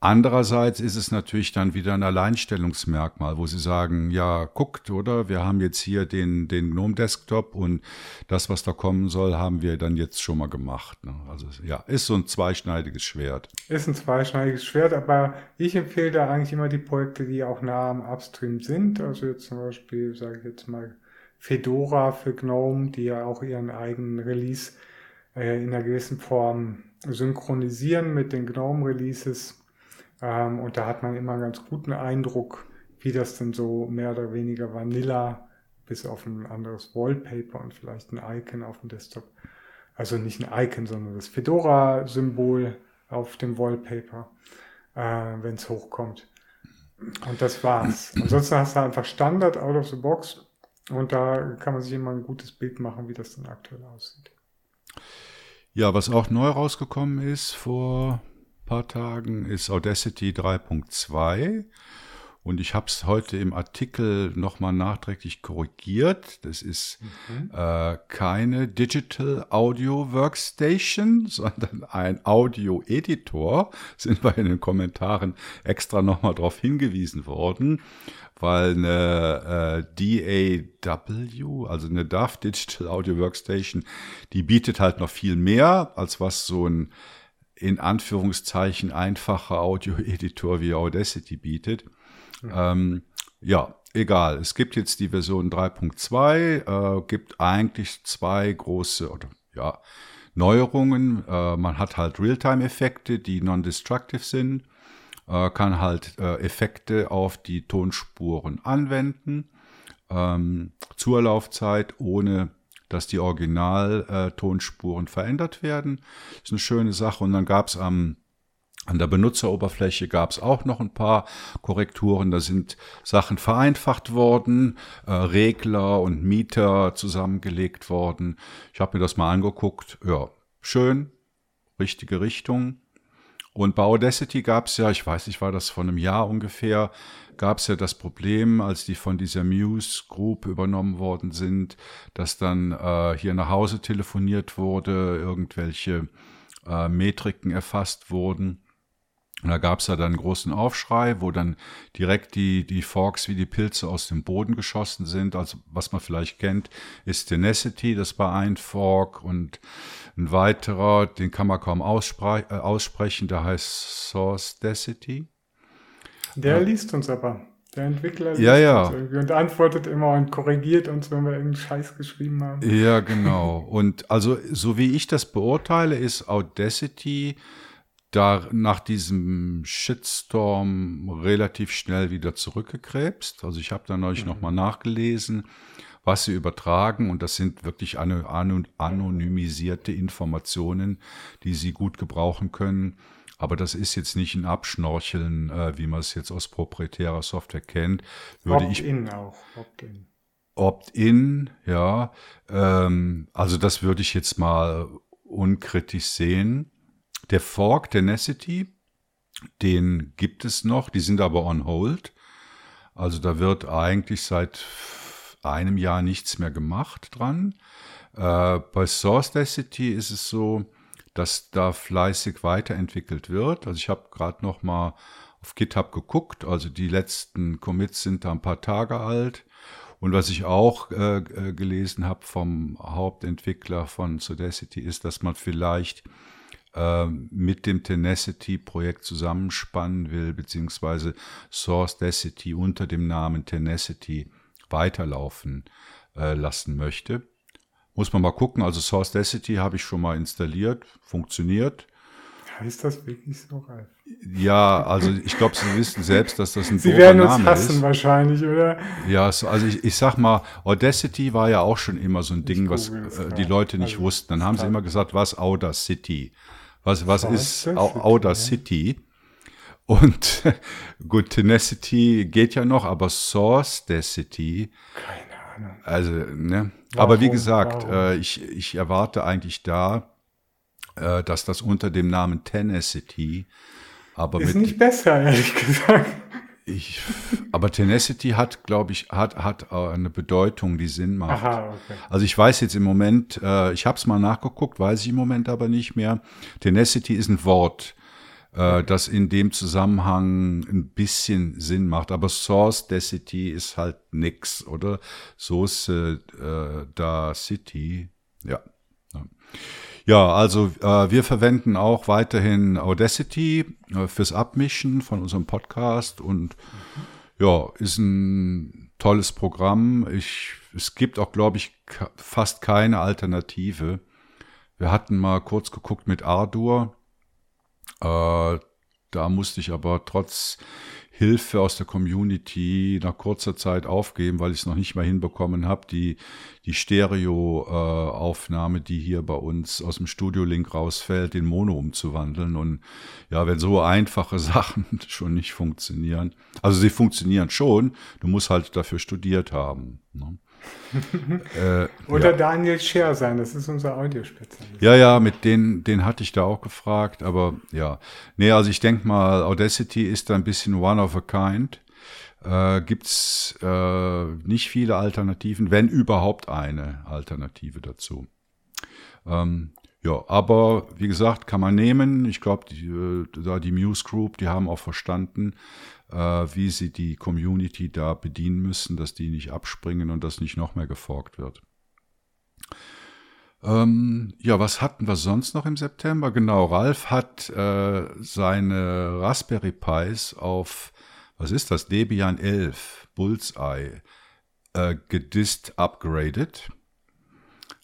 Andererseits ist es natürlich dann wieder ein Alleinstellungsmerkmal, wo Sie sagen, ja, guckt, oder? Wir haben jetzt hier den, den GNOME Desktop und das, was da kommen soll, haben wir dann jetzt schon mal gemacht. Ne? Also ja, ist so ein zweischneidiges Schwert. Ist ein zweischneidiges Schwert, aber ich empfehle da eigentlich immer die Projekte, die auch nah am Upstream sind. Also jetzt zum Beispiel, sage ich jetzt mal, Fedora für GNOME, die ja auch ihren eigenen Release äh, in einer gewissen Form synchronisieren mit den GNOME-Releases ähm, und da hat man immer einen ganz guten Eindruck, wie das denn so mehr oder weniger Vanilla, bis auf ein anderes Wallpaper und vielleicht ein Icon auf dem Desktop. Also nicht ein Icon, sondern das Fedora-Symbol auf dem Wallpaper, äh, wenn es hochkommt. Und das war's. Ansonsten hast du einfach Standard out of the box und da kann man sich immer ein gutes Bild machen, wie das dann aktuell aussieht. Ja, was auch neu rausgekommen ist vor paar Tagen ist Audacity 3.2 und ich habe es heute im Artikel nochmal nachträglich korrigiert. Das ist mhm. äh, keine Digital Audio Workstation, sondern ein Audio Editor. Sind wir in den Kommentaren extra nochmal darauf hingewiesen worden, weil eine äh, DAW, also eine DAW Digital Audio Workstation, die bietet halt noch viel mehr, als was so ein in Anführungszeichen einfacher Audio-Editor wie Audacity bietet. Ja. Ähm, ja, egal. Es gibt jetzt die Version 3.2, äh, gibt eigentlich zwei große oder ja, Neuerungen. Äh, man hat halt Realtime-Effekte, die non-destructive sind, äh, kann halt äh, Effekte auf die Tonspuren anwenden, ähm, zur Laufzeit ohne dass die Original-Tonspuren verändert werden. Das ist eine schöne Sache. Und dann gab es am an der Benutzeroberfläche gab es auch noch ein paar Korrekturen. Da sind Sachen vereinfacht worden, äh, Regler und Mieter zusammengelegt worden. Ich habe mir das mal angeguckt. Ja, schön, richtige Richtung. Und bei Audacity gab es ja, ich weiß nicht, war das vor einem Jahr ungefähr, gab es ja das Problem, als die von dieser Muse Group übernommen worden sind, dass dann äh, hier nach Hause telefoniert wurde, irgendwelche äh, Metriken erfasst wurden. Und da gab es ja dann einen großen Aufschrei, wo dann direkt die, die Forks wie die Pilze aus dem Boden geschossen sind. Also was man vielleicht kennt, ist Tenacity, das war ein Fork und ein weiterer, den kann man kaum ausspre äh, aussprechen, der heißt Source Decity. Der ja. liest uns aber. Der Entwickler liest ja, ja. und antwortet immer und korrigiert uns, wenn wir irgendeinen Scheiß geschrieben haben. Ja, genau. Und also, so wie ich das beurteile, ist Audacity da nach diesem Shitstorm relativ schnell wieder zurückgekrebst. Also ich habe da neulich mhm. nochmal nachgelesen, was sie übertragen und das sind wirklich anonymisierte Informationen, die sie gut gebrauchen können. Aber das ist jetzt nicht ein Abschnorcheln, äh, wie man es jetzt aus proprietärer Software kennt. Würde Opt-in auch. Opt-in. Opt-in, ja. Ähm, also das würde ich jetzt mal unkritisch sehen. Der Fork Tenacity, den gibt es noch, die sind aber on hold. Also da wird eigentlich seit einem Jahr nichts mehr gemacht dran. Äh, bei Source Density ist es so, dass da fleißig weiterentwickelt wird. Also ich habe gerade noch mal auf GitHub geguckt, also die letzten Commits sind da ein paar Tage alt. Und was ich auch äh, äh gelesen habe vom Hauptentwickler von Sodacity ist, dass man vielleicht mit dem Tenacity-Projekt zusammenspannen will, beziehungsweise Source Dacity unter dem Namen Tenacity weiterlaufen äh, lassen möchte. Muss man mal gucken. Also Source Dacity habe ich schon mal installiert, funktioniert. Heißt das wirklich so, Ralf? Ja, also ich glaube, Sie wissen selbst, dass das ein Sie werden uns Name hassen ist. wahrscheinlich, oder? Ja, so, also ich, ich sag mal, Audacity war ja auch schon immer so ein Ding, was äh, die Leute nicht also, wussten. Dann haben sie immer gesagt, was Audacity? Was, was ist Audacity? Und gut, Tenacity geht ja noch, aber Source Dacity. Keine Ahnung. Also, ne? Warum? Aber wie gesagt, äh, ich, ich erwarte eigentlich da, äh, dass das unter dem Namen Tenacity, aber ist mit, nicht besser, ehrlich gesagt. Ich, aber Tenacity hat, glaube ich, hat, hat eine Bedeutung, die Sinn macht. Aha, okay. Also ich weiß jetzt im Moment, äh, ich habe es mal nachgeguckt, weiß ich im Moment aber nicht mehr. Tenacity ist ein Wort. äh, das in dem Zusammenhang ein bisschen Sinn macht. Aber Source Decity ist halt nix, oder? Source äh, da City, ja. Ja, also äh, wir verwenden auch weiterhin Audacity äh, fürs Abmischen von unserem Podcast und ja, ist ein tolles Programm. Ich, es gibt auch, glaube ich, fast keine Alternative. Wir hatten mal kurz geguckt mit Ardour. Äh, da musste ich aber trotz Hilfe aus der Community nach kurzer Zeit aufgeben, weil ich es noch nicht mal hinbekommen habe, die, die Stereo-Aufnahme, die hier bei uns aus dem Studio-Link rausfällt, in Mono umzuwandeln. Und ja, wenn so einfache Sachen schon nicht funktionieren, also sie funktionieren schon, du musst halt dafür studiert haben. Ne? Äh, Oder ja. Daniel Scher sein, das ist unser Audiospezialist. Ja, ja, mit denen, den hatte ich da auch gefragt, aber ja. Nee, also ich denke mal, Audacity ist ein bisschen one of a kind. Äh, gibt's äh, nicht viele Alternativen, wenn überhaupt eine Alternative dazu. Ähm, ja, aber wie gesagt, kann man nehmen. Ich glaube, äh, da die Muse Group, die haben auch verstanden, äh, wie sie die Community da bedienen müssen, dass die nicht abspringen und dass nicht noch mehr geforkt wird. Ähm, ja, was hatten wir sonst noch im September? Genau, Ralf hat äh, seine Raspberry Pis auf, was ist das, Debian 11 Bullseye äh, gedist upgraded.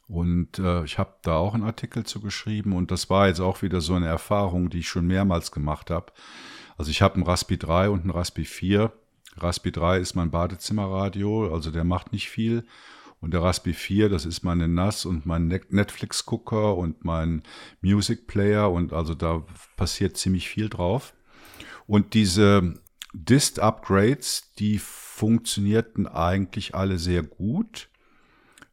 Und äh, ich habe da auch einen Artikel zu geschrieben und das war jetzt auch wieder so eine Erfahrung, die ich schon mehrmals gemacht habe. Also ich habe einen Raspi 3 und einen Raspi 4. Raspi 3 ist mein Badezimmerradio, also der macht nicht viel. Und der Raspi 4, das ist meine NAS und mein Netflix-Gucker und mein Music Player und also da passiert ziemlich viel drauf. Und diese Dist-Upgrades, die funktionierten eigentlich alle sehr gut,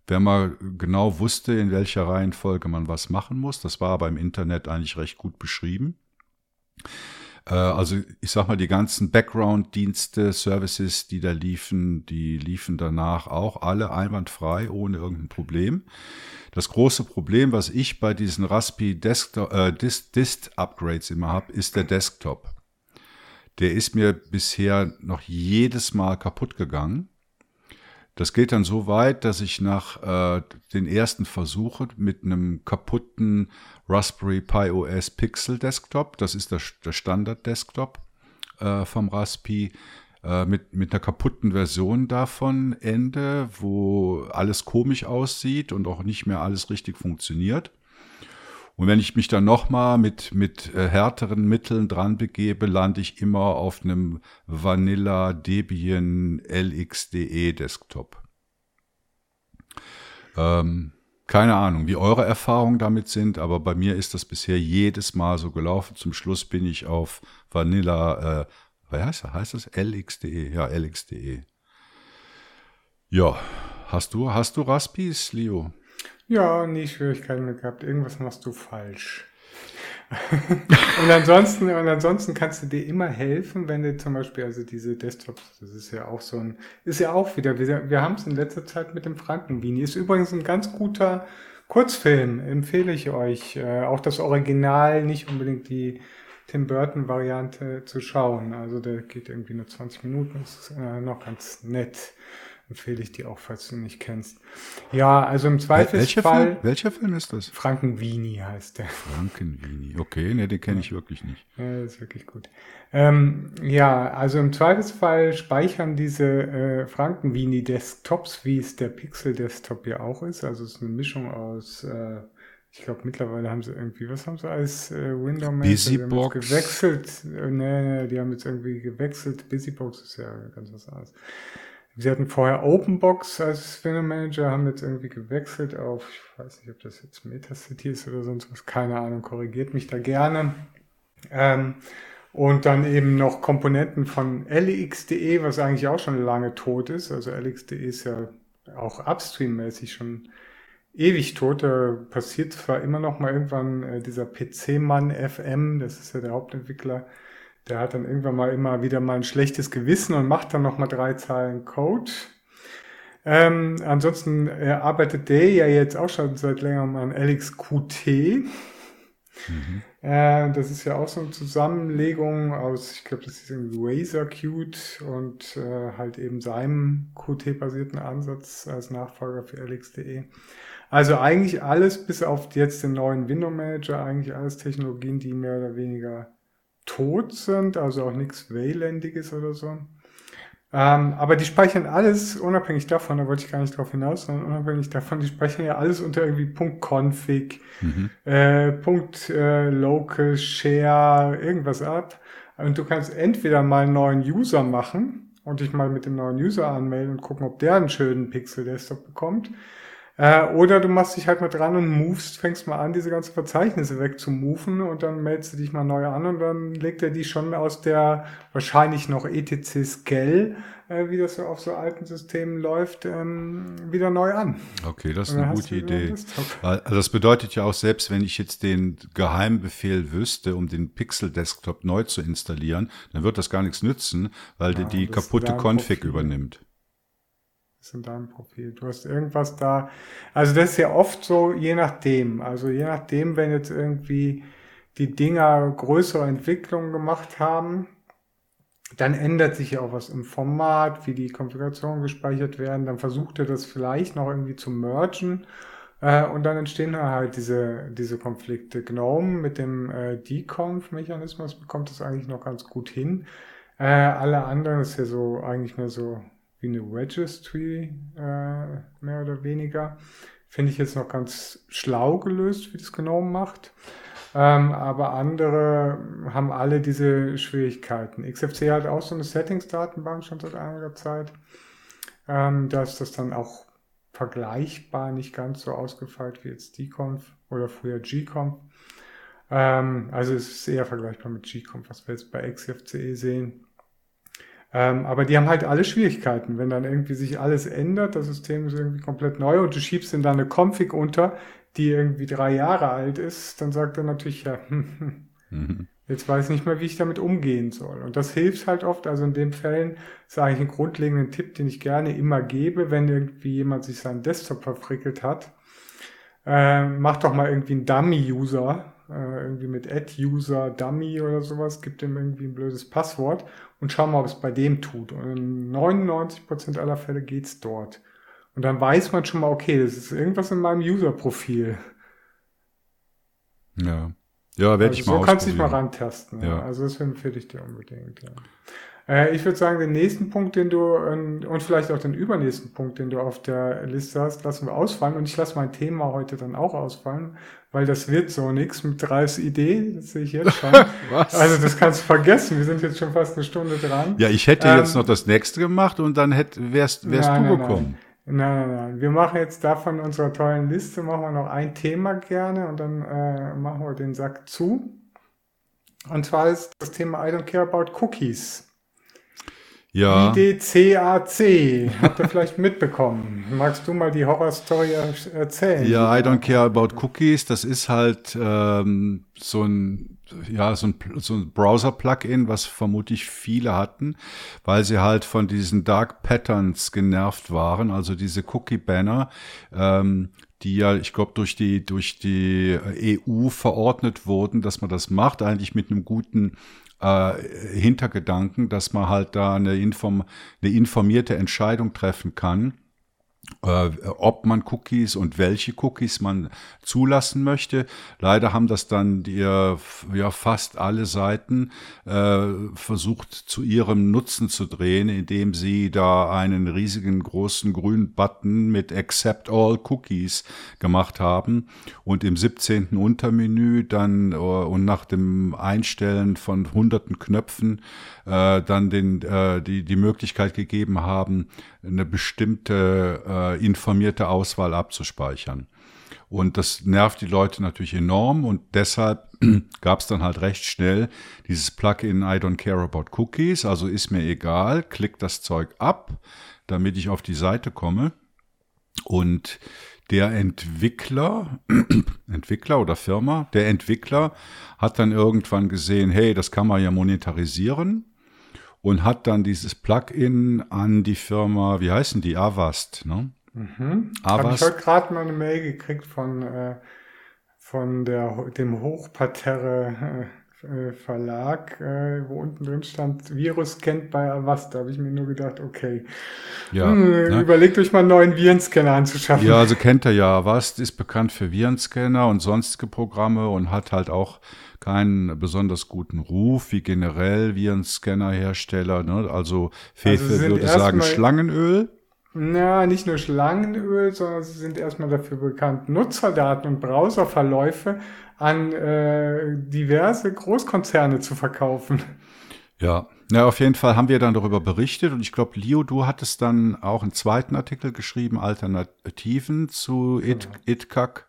wenn man genau wusste, in welcher Reihenfolge man was machen muss. Das war aber im Internet eigentlich recht gut beschrieben. Äh, also ich sag mal, die ganzen Background-Dienste, Services, die da liefen, die liefen danach auch alle einwandfrei, ohne irgendein Problem. Das große Problem, was ich bei diesen Raspi äh, Dist, Dist Upgrades immer habe, ist der Desktop. Der ist mir bisher noch jedes Mal kaputt gegangen. Das geht dann so weit, dass ich nach äh, den ersten Versuchen mit einem kaputten Raspberry Pi OS Pixel Desktop, das ist der, der Standard Desktop äh, vom Raspi, äh, mit, mit einer kaputten Version davon ende, wo alles komisch aussieht und auch nicht mehr alles richtig funktioniert. Und wenn ich mich dann nochmal mit, mit äh, härteren Mitteln dran begebe, lande ich immer auf einem Vanilla Debian LXDE Desktop. Ähm, keine Ahnung, wie eure Erfahrungen damit sind, aber bei mir ist das bisher jedes Mal so gelaufen. Zum Schluss bin ich auf Vanilla, äh, wie heißt das? Heißt das LXDE? Ja, LXDE. Ja, hast du, hast du Raspis, Leo? Ja, nie Schwierigkeiten mehr gehabt. Irgendwas machst du falsch. und ansonsten, und ansonsten kannst du dir immer helfen, wenn du zum Beispiel, also diese Desktops, das ist ja auch so ein, ist ja auch wieder, wir, wir haben es in letzter Zeit mit dem Frankenbini. Ist übrigens ein ganz guter Kurzfilm, empfehle ich euch. Äh, auch das Original, nicht unbedingt die Tim Burton-Variante zu schauen. Also der geht irgendwie nur 20 Minuten, ist äh, noch ganz nett empfehle ich dir auch, falls du ihn nicht kennst. Ja, also im Zweifelsfall. Welcher Film, welcher Film ist das? Frankenweenie heißt der. Frankenweenie, okay, ne, den kenne ich wirklich nicht. Ja, das ist wirklich gut. Ähm, ja, also im Zweifelsfall speichern diese äh, Frankenweenie Desktops, wie es der Pixel Desktop ja auch ist. Also es ist eine Mischung aus äh, ich glaube, mittlerweile haben sie irgendwie, was haben sie als äh, Window Manager? Busybox. gewechselt. Äh, nee, die haben jetzt irgendwie gewechselt. Busybox ist ja ganz was anderes. Sie hatten vorher OpenBox als Window Manager, haben jetzt irgendwie gewechselt auf, ich weiß nicht, ob das jetzt Metacity ist oder sonst was, keine Ahnung, korrigiert mich da gerne. Ähm, und dann eben noch Komponenten von LXDE, was eigentlich auch schon lange tot ist. Also LXDE ist ja auch upstream-mäßig schon ewig tot. Da passiert zwar immer noch mal irgendwann äh, dieser PC-Mann FM, das ist ja der Hauptentwickler, der hat dann irgendwann mal immer wieder mal ein schlechtes Gewissen und macht dann noch mal drei Zeilen Code. Ähm, ansonsten arbeitet der ja jetzt auch schon seit längerem an LXQT. Mhm. Äh, das ist ja auch so eine Zusammenlegung aus, ich glaube, das ist irgendwie Razer Qt und äh, halt eben seinem Qt-basierten Ansatz als Nachfolger für LX.de. Also eigentlich alles, bis auf jetzt den neuen Window Manager, eigentlich alles Technologien, die mehr oder weniger tot sind, also auch nichts Waylandiges oder so. Ähm, aber die speichern alles, unabhängig davon, da wollte ich gar nicht drauf hinaus, sondern unabhängig davon, die speichern ja alles unter irgendwie Punkt .config, mhm. äh, Punkt äh, local share, irgendwas ab. Und du kannst entweder mal einen neuen User machen und dich mal mit dem neuen User anmelden und gucken, ob der einen schönen Pixel-Desktop bekommt. Äh, oder du machst dich halt mal dran und movest, fängst mal an, diese ganzen Verzeichnisse wegzumoven und dann meldest du dich mal neu an und dann legt er die schon aus der wahrscheinlich noch ETC Scale, äh, wie das so auf so alten Systemen läuft, ähm, wieder neu an. Okay, das ist eine gute Idee. Also das bedeutet ja auch, selbst wenn ich jetzt den Geheimbefehl wüsste, um den Pixel Desktop neu zu installieren, dann wird das gar nichts nützen, weil ja, der die kaputte Config übernimmt ist in deinem Profil. Du hast irgendwas da. Also das ist ja oft so, je nachdem. Also je nachdem, wenn jetzt irgendwie die Dinger größere Entwicklungen gemacht haben, dann ändert sich ja auch was im Format, wie die Konfigurationen gespeichert werden. Dann versucht er das vielleicht noch irgendwie zu mergen. Äh, und dann entstehen halt diese, diese Konflikte. GNOME mit dem äh, Deconf-Mechanismus bekommt das eigentlich noch ganz gut hin. Äh, alle anderen ist ja so eigentlich mehr so wie eine Registry, äh, mehr oder weniger. Finde ich jetzt noch ganz schlau gelöst, wie das genau macht. Ähm, aber andere haben alle diese Schwierigkeiten. XFC hat auch so eine Settings-Datenbank schon seit einiger Zeit. Ähm, da ist das dann auch vergleichbar, nicht ganz so ausgefeilt wie jetzt dconf oder früher gconf. Ähm, also es ist eher vergleichbar mit gconf, was wir jetzt bei XFCE sehen. Ähm, aber die haben halt alle Schwierigkeiten. Wenn dann irgendwie sich alles ändert, das System ist irgendwie komplett neu und du schiebst in da eine Config unter, die irgendwie drei Jahre alt ist, dann sagt er natürlich, ja, mhm. jetzt weiß ich nicht mehr, wie ich damit umgehen soll. Und das hilft halt oft. Also in den Fällen ist eigentlich ein grundlegender Tipp, den ich gerne immer gebe, wenn irgendwie jemand sich seinen Desktop verfrickelt hat. Äh, mach doch mal irgendwie einen Dummy-User, äh, irgendwie mit Add-User Dummy oder sowas, gibt ihm irgendwie ein blödes Passwort und schau mal, ob es bei dem tut. Und in 99% aller Fälle geht's dort. Und dann weiß man schon mal, okay, das ist irgendwas in meinem User-Profil. Ja. Ja, werde also ich mal So kannst du dich mal rantasten. Ja. Also das empfehle ich dir unbedingt. Ja. Äh, ich würde sagen, den nächsten Punkt, den du und vielleicht auch den übernächsten Punkt, den du auf der Liste hast, lassen wir ausfallen. Und ich lasse mein Thema heute dann auch ausfallen, weil das wird so nichts mit Reis Idee. Das sehe ich jetzt schon. Was? Also das kannst du vergessen. Wir sind jetzt schon fast eine Stunde dran. Ja, ich hätte ähm, jetzt noch das nächste gemacht und dann hätt, wärst, wärst nein, du nein, gekommen. Nein. Nein, nein, nein. Wir machen jetzt davon unserer tollen Liste, machen wir noch ein Thema gerne und dann äh, machen wir den Sack zu. Und zwar ist das Thema I don't care about cookies. Ja. IDCAC. Habt ihr vielleicht mitbekommen? Magst du mal die Horrorstory erzählen? Ja, I don't care about cookies. Das ist halt ähm, so ein ja, so ein, so ein Browser-Plugin, was vermutlich viele hatten, weil sie halt von diesen Dark Patterns genervt waren, also diese Cookie-Banner, ähm, die ja, ich glaube, durch die, durch die EU verordnet wurden, dass man das macht, eigentlich mit einem guten äh, Hintergedanken, dass man halt da eine, inform eine informierte Entscheidung treffen kann ob man Cookies und welche Cookies man zulassen möchte. Leider haben das dann die, ja fast alle Seiten äh, versucht zu ihrem Nutzen zu drehen, indem sie da einen riesigen großen grünen Button mit Accept All Cookies gemacht haben und im 17. Untermenü dann äh, und nach dem Einstellen von hunderten Knöpfen äh, dann den, äh, die, die Möglichkeit gegeben haben, eine bestimmte äh, informierte Auswahl abzuspeichern. Und das nervt die Leute natürlich enorm und deshalb gab es dann halt recht schnell dieses Plugin I don't care about cookies, also ist mir egal, klick das Zeug ab, damit ich auf die Seite komme. Und der Entwickler, Entwickler oder Firma, der Entwickler hat dann irgendwann gesehen, hey, das kann man ja monetarisieren und hat dann dieses Plugin an die Firma, wie heißen die, Avast, ne? Mhm. Avast. Habe ich heute gerade mal eine Mail gekriegt von äh, von der, dem Hochparterre äh, Verlag, äh, wo unten drin stand, Virus kennt bei Avast. Da habe ich mir nur gedacht, okay, ja, hm, ne? überlegt euch mal einen neuen Virenscanner anzuschaffen. Ja, also kennt er ja. Avast ist bekannt für Virenscanner und sonstige Programme und hat halt auch keinen besonders guten Ruf wie generell Virenscanner-Hersteller. Ne? Also Fefe also würde sagen Schlangenöl. Na, nicht nur Schlangenöl, sondern sie sind erstmal dafür bekannt, Nutzerdaten und Browserverläufe an äh, diverse Großkonzerne zu verkaufen. Ja, ja, auf jeden Fall haben wir dann darüber berichtet und ich glaube, Leo, du hattest dann auch einen zweiten Artikel geschrieben, Alternativen zu It, ja. ITCAC.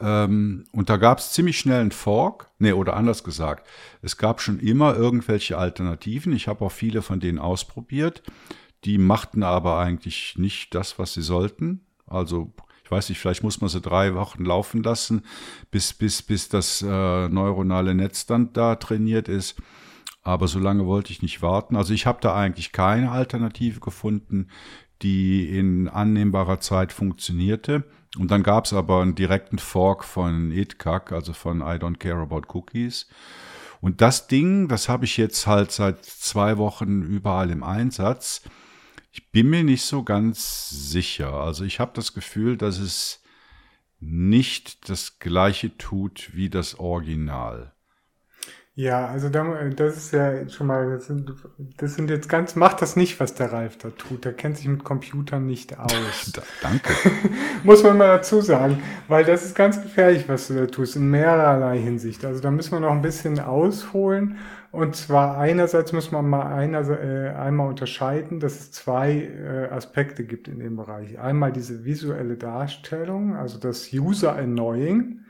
Ähm, und da gab es ziemlich schnell einen Fork, nee, oder anders gesagt, es gab schon immer irgendwelche Alternativen. Ich habe auch viele von denen ausprobiert. Die machten aber eigentlich nicht das, was sie sollten. Also ich weiß nicht, vielleicht muss man sie drei Wochen laufen lassen, bis, bis, bis das äh, neuronale Netz dann da trainiert ist. Aber so lange wollte ich nicht warten. Also ich habe da eigentlich keine Alternative gefunden, die in annehmbarer Zeit funktionierte. Und dann gab es aber einen direkten Fork von ITCAC, also von I Don't Care About Cookies. Und das Ding, das habe ich jetzt halt seit zwei Wochen überall im Einsatz. Ich bin mir nicht so ganz sicher. Also ich habe das Gefühl, dass es nicht das gleiche tut wie das Original. Ja, also das ist ja schon mal, das sind, das sind jetzt ganz, macht das nicht, was der Ralf da tut. Der kennt sich mit Computern nicht aus. Danke. Muss man mal dazu sagen, weil das ist ganz gefährlich, was du da tust, in mehrerlei Hinsicht. Also da müssen wir noch ein bisschen ausholen. Und zwar einerseits muss man mal einer, äh, einmal unterscheiden, dass es zwei äh, Aspekte gibt in dem Bereich. Einmal diese visuelle Darstellung, also das User Annoying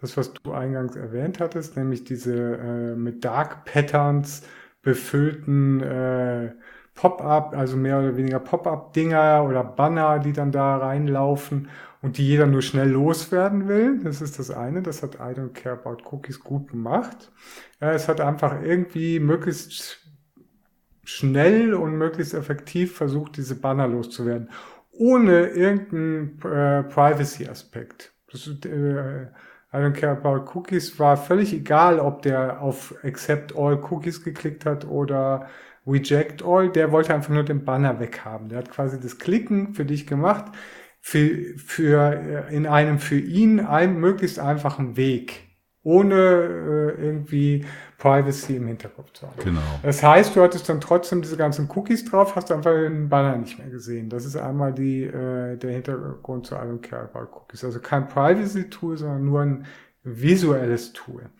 das, was du eingangs erwähnt hattest, nämlich diese äh, mit Dark Patterns befüllten äh, Pop-up, also mehr oder weniger Pop-up-Dinger oder Banner, die dann da reinlaufen und die jeder nur schnell loswerden will. Das ist das eine. Das hat I Don't Care About Cookies gut gemacht. Äh, es hat einfach irgendwie möglichst schnell und möglichst effektiv versucht, diese Banner loszuwerden, ohne irgendeinen äh, Privacy-Aspekt. Das, äh, I don't care about cookies war völlig egal, ob der auf Accept all Cookies geklickt hat oder Reject all. Der wollte einfach nur den Banner weghaben. Der hat quasi das Klicken für dich gemacht, für, für äh, in einem für ihn ein, möglichst einfachen Weg ohne äh, irgendwie Privacy im Hinterkopf zu haben. Genau. Das heißt, du hattest dann trotzdem diese ganzen Cookies drauf, hast einfach den Banner nicht mehr gesehen. Das ist einmal die, äh, der Hintergrund zu allem Care About Cookies. Also kein Privacy-Tool, sondern nur ein visuelles Tool.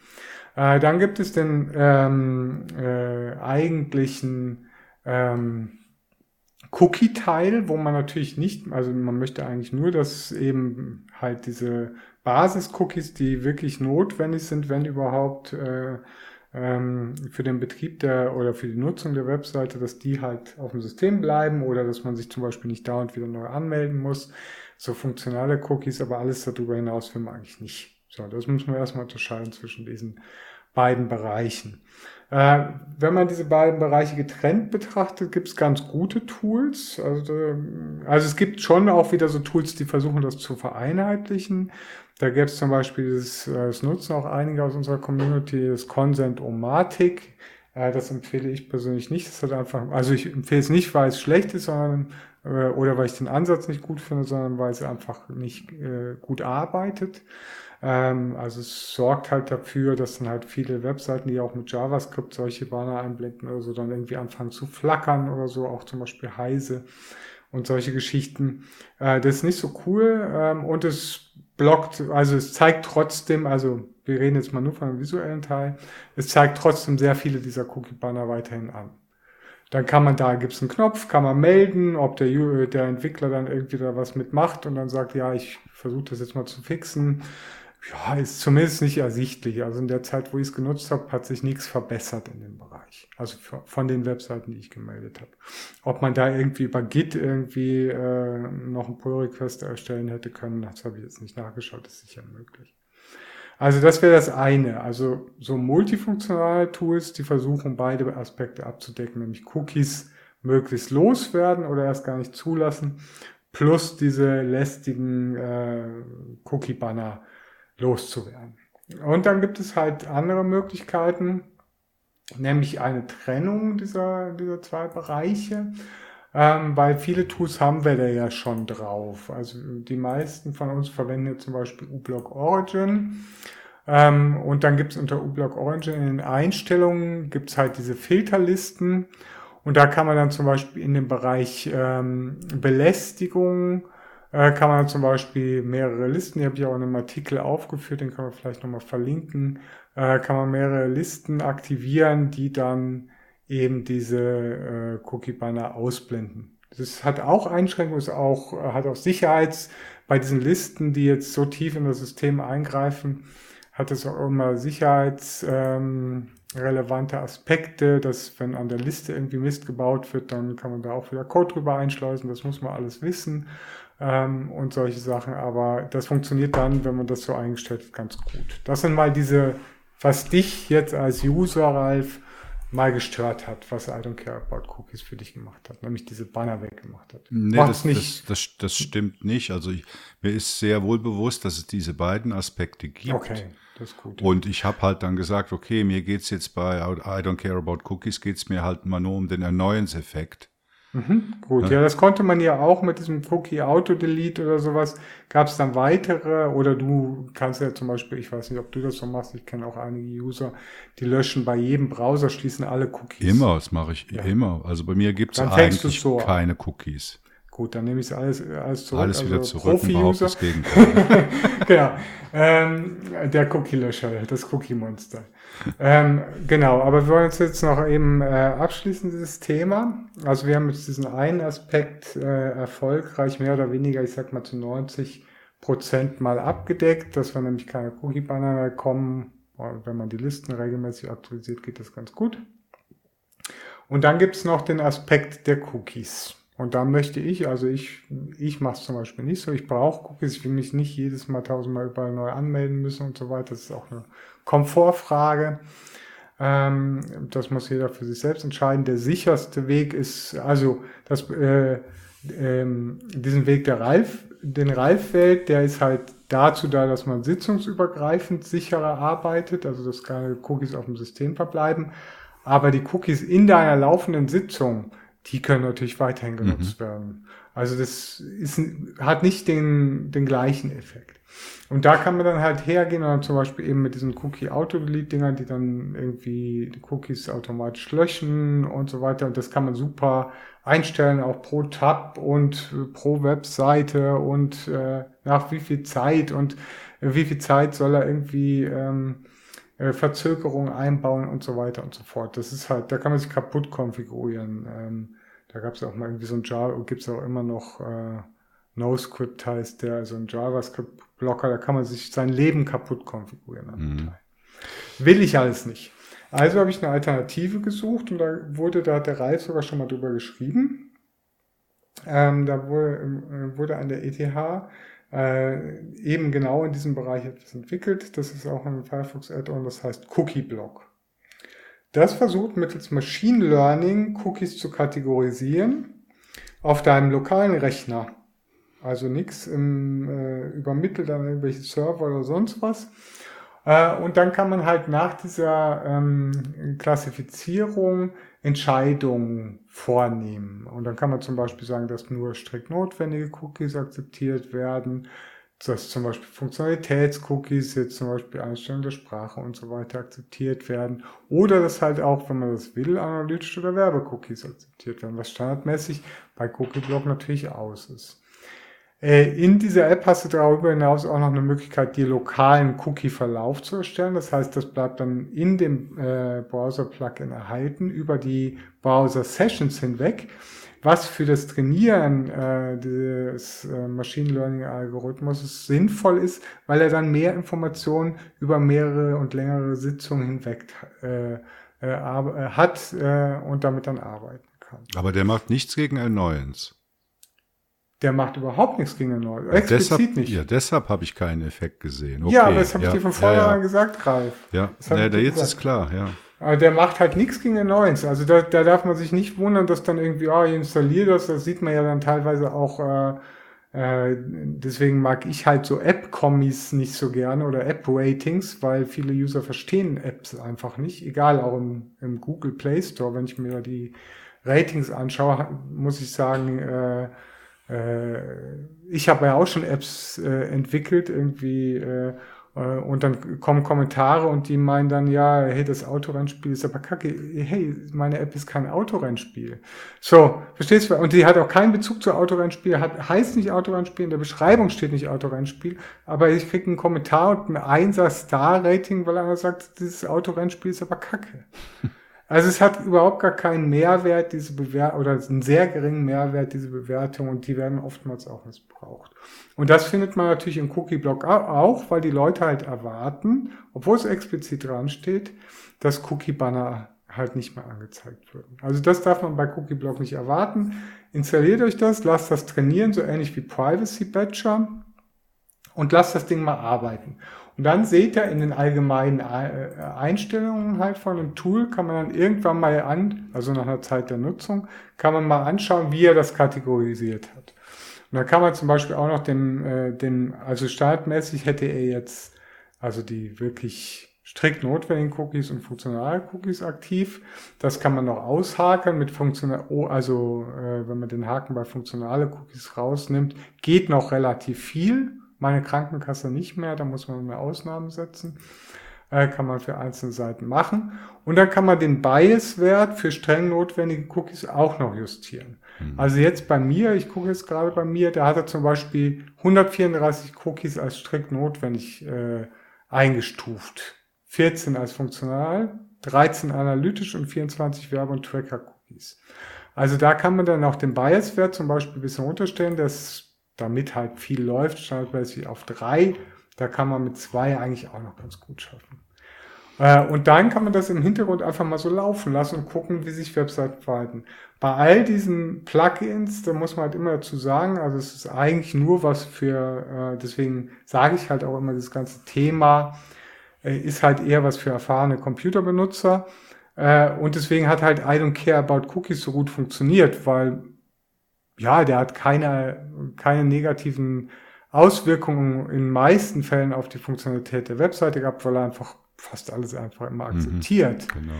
Äh, dann gibt es den ähm, äh, eigentlichen ähm, Cookie-Teil, wo man natürlich nicht, also man möchte eigentlich nur, dass eben halt diese Basis-Cookies, die wirklich notwendig sind, wenn überhaupt äh, für den Betrieb der oder für die Nutzung der Webseite, dass die halt auf dem System bleiben oder dass man sich zum Beispiel nicht dauernd wieder neu anmelden muss. So funktionale Cookies, aber alles darüber hinaus will man eigentlich nicht. So, das muss man erstmal unterscheiden zwischen diesen beiden Bereichen. Äh, wenn man diese beiden Bereiche getrennt betrachtet, gibt es ganz gute Tools. Also, also es gibt schon auch wieder so Tools, die versuchen, das zu vereinheitlichen. Da gäbe es zum Beispiel, das, das nutzen auch einige aus unserer Community, das Consent-O-Matic. Äh, das empfehle ich persönlich nicht. Das hat einfach, also ich empfehle es nicht, weil es schlecht ist, sondern äh, oder weil ich den Ansatz nicht gut finde, sondern weil es einfach nicht äh, gut arbeitet. Ähm, also es sorgt halt dafür, dass dann halt viele Webseiten, die auch mit JavaScript solche Banner einblenden oder so, dann irgendwie anfangen zu flackern oder so, auch zum Beispiel Heise und solche Geschichten. Äh, das ist nicht so cool ähm, und es blockt, also es zeigt trotzdem, also wir reden jetzt mal nur von dem visuellen Teil, es zeigt trotzdem sehr viele dieser Cookie-Banner weiterhin an. Dann kann man da, gibt's einen Knopf, kann man melden, ob der, der Entwickler dann irgendwie da was mitmacht und dann sagt, ja, ich versuche das jetzt mal zu fixen ja, ist zumindest nicht ersichtlich. Also in der Zeit, wo ich es genutzt habe, hat sich nichts verbessert in dem Bereich. Also von den Webseiten, die ich gemeldet habe. Ob man da irgendwie über Git irgendwie äh, noch einen Pull-Request erstellen hätte können, das habe ich jetzt nicht nachgeschaut, ist sicher möglich. Also das wäre das eine. Also so multifunktionale Tools, die versuchen beide Aspekte abzudecken, nämlich Cookies möglichst loswerden oder erst gar nicht zulassen, plus diese lästigen äh, Cookie-Banner loszuwerden. Und dann gibt es halt andere Möglichkeiten, nämlich eine Trennung dieser, dieser zwei Bereiche. Ähm, weil viele Tools haben wir da ja schon drauf. Also die meisten von uns verwenden jetzt zum Beispiel uBlock Origin. Ähm, und dann gibt's unter uBlock Origin in den Einstellungen gibt's halt diese Filterlisten. Und da kann man dann zum Beispiel in dem Bereich ähm, Belästigung äh, kann man zum Beispiel mehrere Listen, die habe ich auch in einem Artikel aufgeführt, den kann man vielleicht nochmal verlinken, äh, kann man mehrere Listen aktivieren, die dann eben diese äh, Cookie-Banner ausblenden. Das hat auch Einschränkungen, ist auch, hat auch Sicherheits, bei diesen Listen, die jetzt so tief in das System eingreifen, hat es auch immer sicherheitsrelevante ähm, Aspekte, dass wenn an der Liste irgendwie Mist gebaut wird, dann kann man da auch wieder Code drüber einschleusen, das muss man alles wissen ähm, und solche Sachen. Aber das funktioniert dann, wenn man das so eingestellt hat, ganz gut. Das sind mal diese, was dich jetzt als User, Ralf, mal gestört hat, was I don't care about cookies für dich gemacht hat, nämlich diese Banner weggemacht hat. Nee, das, nicht. Das, das, das, stimmt nicht. Also ich, mir ist sehr wohl bewusst, dass es diese beiden Aspekte gibt. Okay, das ist gut. Und ich habe halt dann gesagt, okay, mir geht's jetzt bei I don't care about cookies, geht's mir halt mal nur um den Erneuerungseffekt. Mhm, gut, ja. ja. das konnte man ja auch mit diesem Cookie Auto Delete oder sowas. Gab es dann weitere oder du kannst ja zum Beispiel, ich weiß nicht, ob du das so machst, ich kenne auch einige User, die löschen bei jedem Browser, schließen alle Cookies. Immer, das mache ich ja. immer. Also bei mir gibt es eigentlich so keine Cookies. Gut, dann nehme ich es alles, alles zurück. Alles wieder also zurück und behaupte das Gegenteil. genau. Ähm, der Cookie-Löscher, das Cookie-Monster. Ähm, genau, aber wir wollen uns jetzt noch eben äh, abschließen, dieses Thema. Also wir haben jetzt diesen einen Aspekt äh, erfolgreich, mehr oder weniger, ich sag mal zu 90 Prozent mal abgedeckt, dass wir nämlich keine Cookie-Banner mehr kommen. Wenn man die Listen regelmäßig aktualisiert, geht das ganz gut. Und dann gibt's noch den Aspekt der Cookies. Und da möchte ich, also ich, ich mache es zum Beispiel nicht so, ich brauche Cookies, ich will mich nicht jedes Mal tausendmal überall neu anmelden müssen und so weiter. Das ist auch eine Komfortfrage. Ähm, das muss jeder für sich selbst entscheiden. Der sicherste Weg ist, also das, äh, ähm, diesen Weg der Ralf, den Ralf wählt, der ist halt dazu da, dass man sitzungsübergreifend sicherer arbeitet, also dass keine Cookies auf dem System verbleiben. Aber die Cookies in deiner laufenden Sitzung, die können natürlich weiterhin genutzt mhm. werden. Also das ist, hat nicht den, den gleichen Effekt. Und da kann man dann halt hergehen und dann zum Beispiel eben mit diesen Cookie-Auto-Delete-Dingern, die dann irgendwie die Cookies automatisch löschen und so weiter. Und das kann man super einstellen, auch pro Tab und pro Webseite und äh, nach wie viel Zeit und äh, wie viel Zeit soll er irgendwie ähm, äh, Verzögerung einbauen und so weiter und so fort. Das ist halt, da kann man sich kaputt konfigurieren. Ähm, da gab es auch mal irgendwie so ein Java, gibt es auch immer noch äh, NoScript heißt der, also ein JavaScript-Blocker, da kann man sich sein Leben kaputt konfigurieren. Mhm. Will ich alles nicht. Also habe ich eine Alternative gesucht und da wurde, da hat der Ralf sogar schon mal drüber geschrieben. Ähm, da wurde, äh, wurde an der ETH äh, eben genau in diesem Bereich etwas entwickelt. Das ist auch ein Firefox Add-on, das heißt Cookie Block. Das versucht mittels Machine Learning Cookies zu kategorisieren auf deinem lokalen Rechner. Also nichts äh, übermittelt an irgendwelche Server oder sonst was. Äh, und dann kann man halt nach dieser ähm, Klassifizierung Entscheidungen vornehmen. Und dann kann man zum Beispiel sagen, dass nur strikt notwendige Cookies akzeptiert werden dass zum Beispiel Funktionalitätscookies, jetzt zum Beispiel Einstellung der Sprache und so weiter akzeptiert werden. Oder dass halt auch, wenn man das will, analytische oder Werbecookies akzeptiert werden, was standardmäßig bei Cookieblock natürlich aus ist. Äh, in dieser App hast du darüber hinaus auch noch eine Möglichkeit, dir lokalen Cookie-Verlauf zu erstellen. Das heißt, das bleibt dann in dem äh, Browser-Plugin erhalten über die Browser-Sessions hinweg was für das Trainieren äh, des äh, Machine Learning Algorithmus sinnvoll ist, weil er dann mehr Informationen über mehrere und längere Sitzungen hinweg äh, äh, hat und damit dann arbeiten kann. Aber der macht nichts gegen Annoyance. Der macht überhaupt nichts gegen Annoyance. Explizit deshalb, nicht. Ja, deshalb habe ich keinen Effekt gesehen. Okay, ja, aber das habe ja, ich dir von vornherein ja, ja. gesagt, Ralf. Ja, ja jetzt gesagt. ist klar, ja. Aber der macht halt nichts gegen den Noise. Also da, da darf man sich nicht wundern, dass dann irgendwie, ah, oh, ich installiere das. Das sieht man ja dann teilweise auch äh, Äh, deswegen mag ich halt so App-Kommis nicht so gerne oder App-Ratings, weil viele User verstehen Apps einfach nicht. Egal, auch im, im Google Play Store, wenn ich mir die Ratings anschaue, muss ich sagen, äh, ich habe ja auch schon Apps äh, entwickelt, irgendwie äh, äh, und dann kommen Kommentare und die meinen dann, ja, hey, das Autorennspiel ist aber kacke. Hey, meine App ist kein Autorennspiel. So, verstehst du? Und die hat auch keinen Bezug zu Autorennspiel, hat, heißt nicht Autorennspiel, in der Beschreibung steht nicht Autorennspiel, aber ich kriege einen Kommentar und ein Einser-Star-Rating, weil einer sagt, dieses Autorennspiel ist aber kacke. Also es hat überhaupt gar keinen Mehrwert, diese Bewertung, oder einen sehr geringen Mehrwert, diese Bewertung, und die werden oftmals auch missbraucht. Und das findet man natürlich im Cookie-Block auch, weil die Leute halt erwarten, obwohl es explizit dran steht, dass Cookie-Banner halt nicht mehr angezeigt würden. Also das darf man bei Cookie-Block nicht erwarten. Installiert euch das, lasst das trainieren, so ähnlich wie Privacy Badger und lasst das Ding mal arbeiten. Und dann seht ihr in den allgemeinen äh, Einstellungen halt von dem Tool, kann man dann irgendwann mal an, also nach einer Zeit der Nutzung, kann man mal anschauen, wie er das kategorisiert hat. Und da kann man zum Beispiel auch noch dem, äh, dem also startmäßig hätte er jetzt also die wirklich strikt notwendigen Cookies und funktionale Cookies aktiv. Das kann man noch aushaken mit funktional, oh, also äh, wenn man den Haken bei funktionale Cookies rausnimmt, geht noch relativ viel. Meine Krankenkasse nicht mehr, da muss man mehr Ausnahmen setzen. Äh, kann man für einzelne Seiten machen. Und dann kann man den Bias-Wert für streng notwendige Cookies auch noch justieren. Mhm. Also jetzt bei mir, ich gucke jetzt gerade bei mir, da hat er zum Beispiel 134 Cookies als strikt notwendig äh, eingestuft. 14 als funktional, 13 analytisch und 24 Werbe- und Tracker-Cookies. Also da kann man dann auch den Bias-Wert zum Beispiel ein bisschen runterstellen, dass damit halt viel läuft, standardmäßig auf drei. Da kann man mit zwei eigentlich auch noch ganz gut schaffen. Äh, und dann kann man das im Hintergrund einfach mal so laufen lassen und gucken, wie sich Webseiten verhalten. Bei all diesen Plugins, da muss man halt immer dazu sagen, also es ist eigentlich nur was für, äh, deswegen sage ich halt auch immer, das ganze Thema äh, ist halt eher was für erfahrene Computerbenutzer. Und deswegen hat halt I don't care about cookies so gut funktioniert, weil ja, der hat keine, keine negativen Auswirkungen in meisten Fällen auf die Funktionalität der Webseite gehabt, weil er einfach fast alles einfach immer mhm. akzeptiert. Mhm, genau.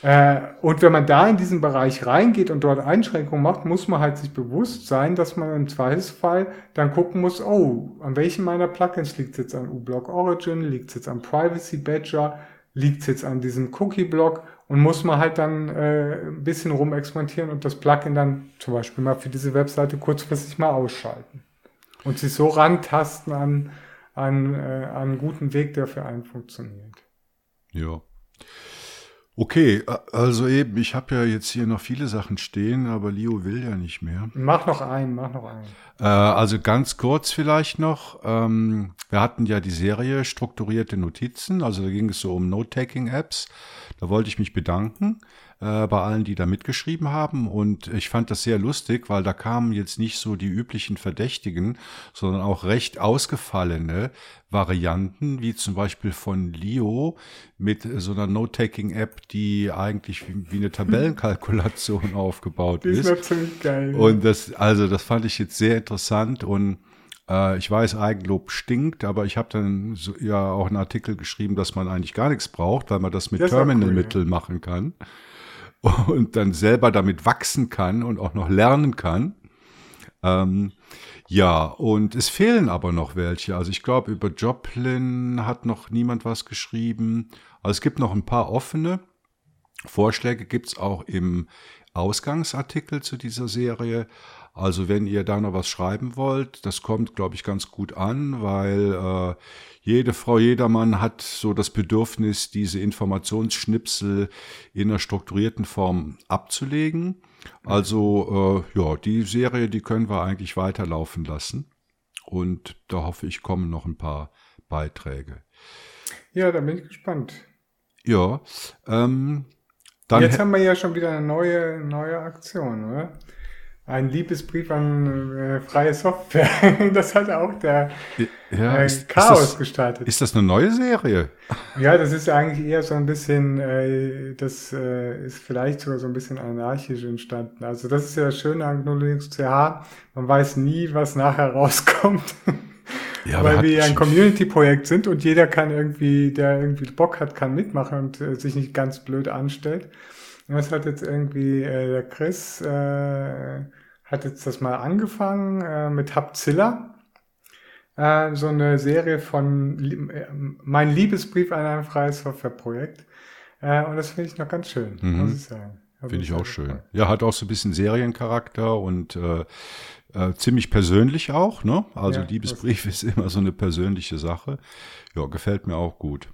Äh, und wenn man da in diesen Bereich reingeht und dort Einschränkungen macht, muss man halt sich bewusst sein, dass man im Zweifelsfall dann gucken muss, oh, an welchen meiner Plugins liegt es jetzt an uBlock Origin, liegt es jetzt an Privacy Badger, liegt es jetzt an diesem Cookie-Block und muss man halt dann äh, ein bisschen rumexperimentieren und das Plugin dann zum Beispiel mal für diese Webseite kurzfristig mal ausschalten und sich so rantasten an, an, äh, an einen guten Weg, der für einen funktioniert. Ja. Okay, also eben, ich habe ja jetzt hier noch viele Sachen stehen, aber Leo will ja nicht mehr. Mach noch einen, mach noch einen. Äh, also ganz kurz vielleicht noch. Ähm, wir hatten ja die Serie strukturierte Notizen, also da ging es so um Note-Taking-Apps. Da wollte ich mich bedanken äh, bei allen, die da mitgeschrieben haben. Und ich fand das sehr lustig, weil da kamen jetzt nicht so die üblichen Verdächtigen, sondern auch recht ausgefallene Varianten, wie zum Beispiel von Leo mit so einer Note-Taking-App, die eigentlich wie, wie eine Tabellenkalkulation aufgebaut ist. Das war ziemlich geil. Und das, also das fand ich jetzt sehr interessant und äh, ich weiß, Eigenlob stinkt, aber ich habe dann so, ja auch einen Artikel geschrieben, dass man eigentlich gar nichts braucht, weil man das mit Terminalmitteln cool, ja. machen kann und dann selber damit wachsen kann und auch noch lernen kann. Ähm, ja, und es fehlen aber noch welche. Also ich glaube, über Joplin hat noch niemand was geschrieben. Also es gibt noch ein paar offene. Vorschläge gibt's auch im Ausgangsartikel zu dieser Serie. Also wenn ihr da noch was schreiben wollt, das kommt, glaube ich, ganz gut an, weil äh, jede Frau, jeder Mann hat so das Bedürfnis, diese Informationsschnipsel in einer strukturierten Form abzulegen. Also äh, ja, die Serie, die können wir eigentlich weiterlaufen lassen. Und da hoffe ich, kommen noch ein paar Beiträge. Ja, da bin ich gespannt. Ja. Ähm, dann Jetzt haben wir ja schon wieder eine neue, neue Aktion, oder? Ein Liebesbrief an äh, freie Software. das hat auch der ja, äh, ist, Chaos ist das, gestartet. Ist das eine neue Serie? Ja, das ist eigentlich eher so ein bisschen, äh, das äh, ist vielleicht sogar so ein bisschen anarchisch entstanden. Also das ist ja das Schöne an GNU Linux CH. Man weiß nie, was nachher rauskommt. Ja, Weil wir ja ein Community-Projekt sind und jeder kann irgendwie, der irgendwie Bock hat, kann mitmachen und äh, sich nicht ganz blöd anstellt. Und das hat jetzt irgendwie äh, der Chris äh, hat jetzt das mal angefangen äh, mit Hapzilla. Äh, so eine Serie von äh, Mein Liebesbrief an ein freies Softwareprojekt. Äh, und das finde ich noch ganz schön, mhm. muss ich sagen. Finde ich auch schön. Ja, hat auch so ein bisschen Seriencharakter und äh, äh, ziemlich persönlich auch, ne? Also ja, Liebesbrief ist immer so eine persönliche Sache. Ja, gefällt mir auch gut.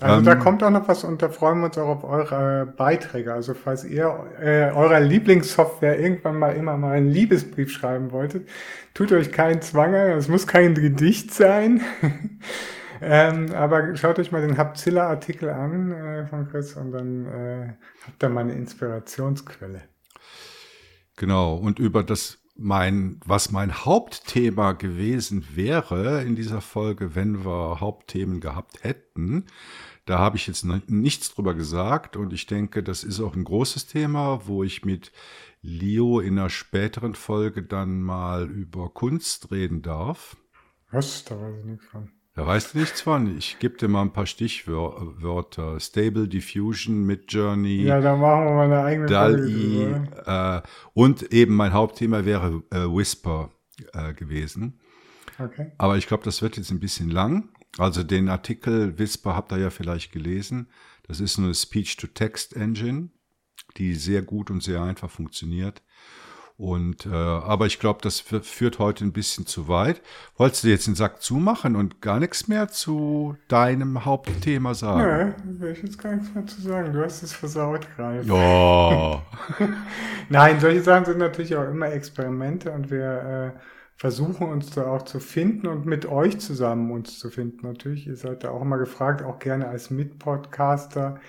Also ähm, da kommt auch noch was und da freuen wir uns auch auf eure Beiträge. Also falls ihr äh, eurer Lieblingssoftware irgendwann mal immer mal einen Liebesbrief schreiben wolltet, tut euch keinen Zwang an. Es muss kein Gedicht sein. ähm, aber schaut euch mal den Hapzilla-Artikel an äh, von Chris und dann äh, habt ihr mal eine Inspirationsquelle. Genau. Und über das mein, was mein Hauptthema gewesen wäre in dieser Folge, wenn wir Hauptthemen gehabt hätten, da habe ich jetzt nichts drüber gesagt und ich denke, das ist auch ein großes Thema, wo ich mit Leo in einer späteren Folge dann mal über Kunst reden darf. Was? Da weiß ich nichts von. Da weißt du nichts von. Ich gebe dir mal ein paar Stichwörter. Stable Diffusion, Midjourney. Ja, da machen wir mal eine eigene DALI. Äh, und eben mein Hauptthema wäre äh, Whisper äh, gewesen. Okay. Aber ich glaube, das wird jetzt ein bisschen lang. Also den Artikel Whisper habt ihr ja vielleicht gelesen. Das ist eine Speech-to-Text-Engine, die sehr gut und sehr einfach funktioniert. Und äh, aber ich glaube, das führt heute ein bisschen zu weit. Wolltest du jetzt den Sack zumachen und gar nichts mehr zu deinem Hauptthema sagen? Nö, will ich jetzt gar nichts mehr zu sagen. Du hast es versaut gerade. Ja. Nein, solche Sachen sind natürlich auch immer Experimente und wir äh, versuchen uns da auch zu finden und mit euch zusammen uns zu finden. Natürlich, ihr seid da auch immer gefragt, auch gerne als Mitpodcaster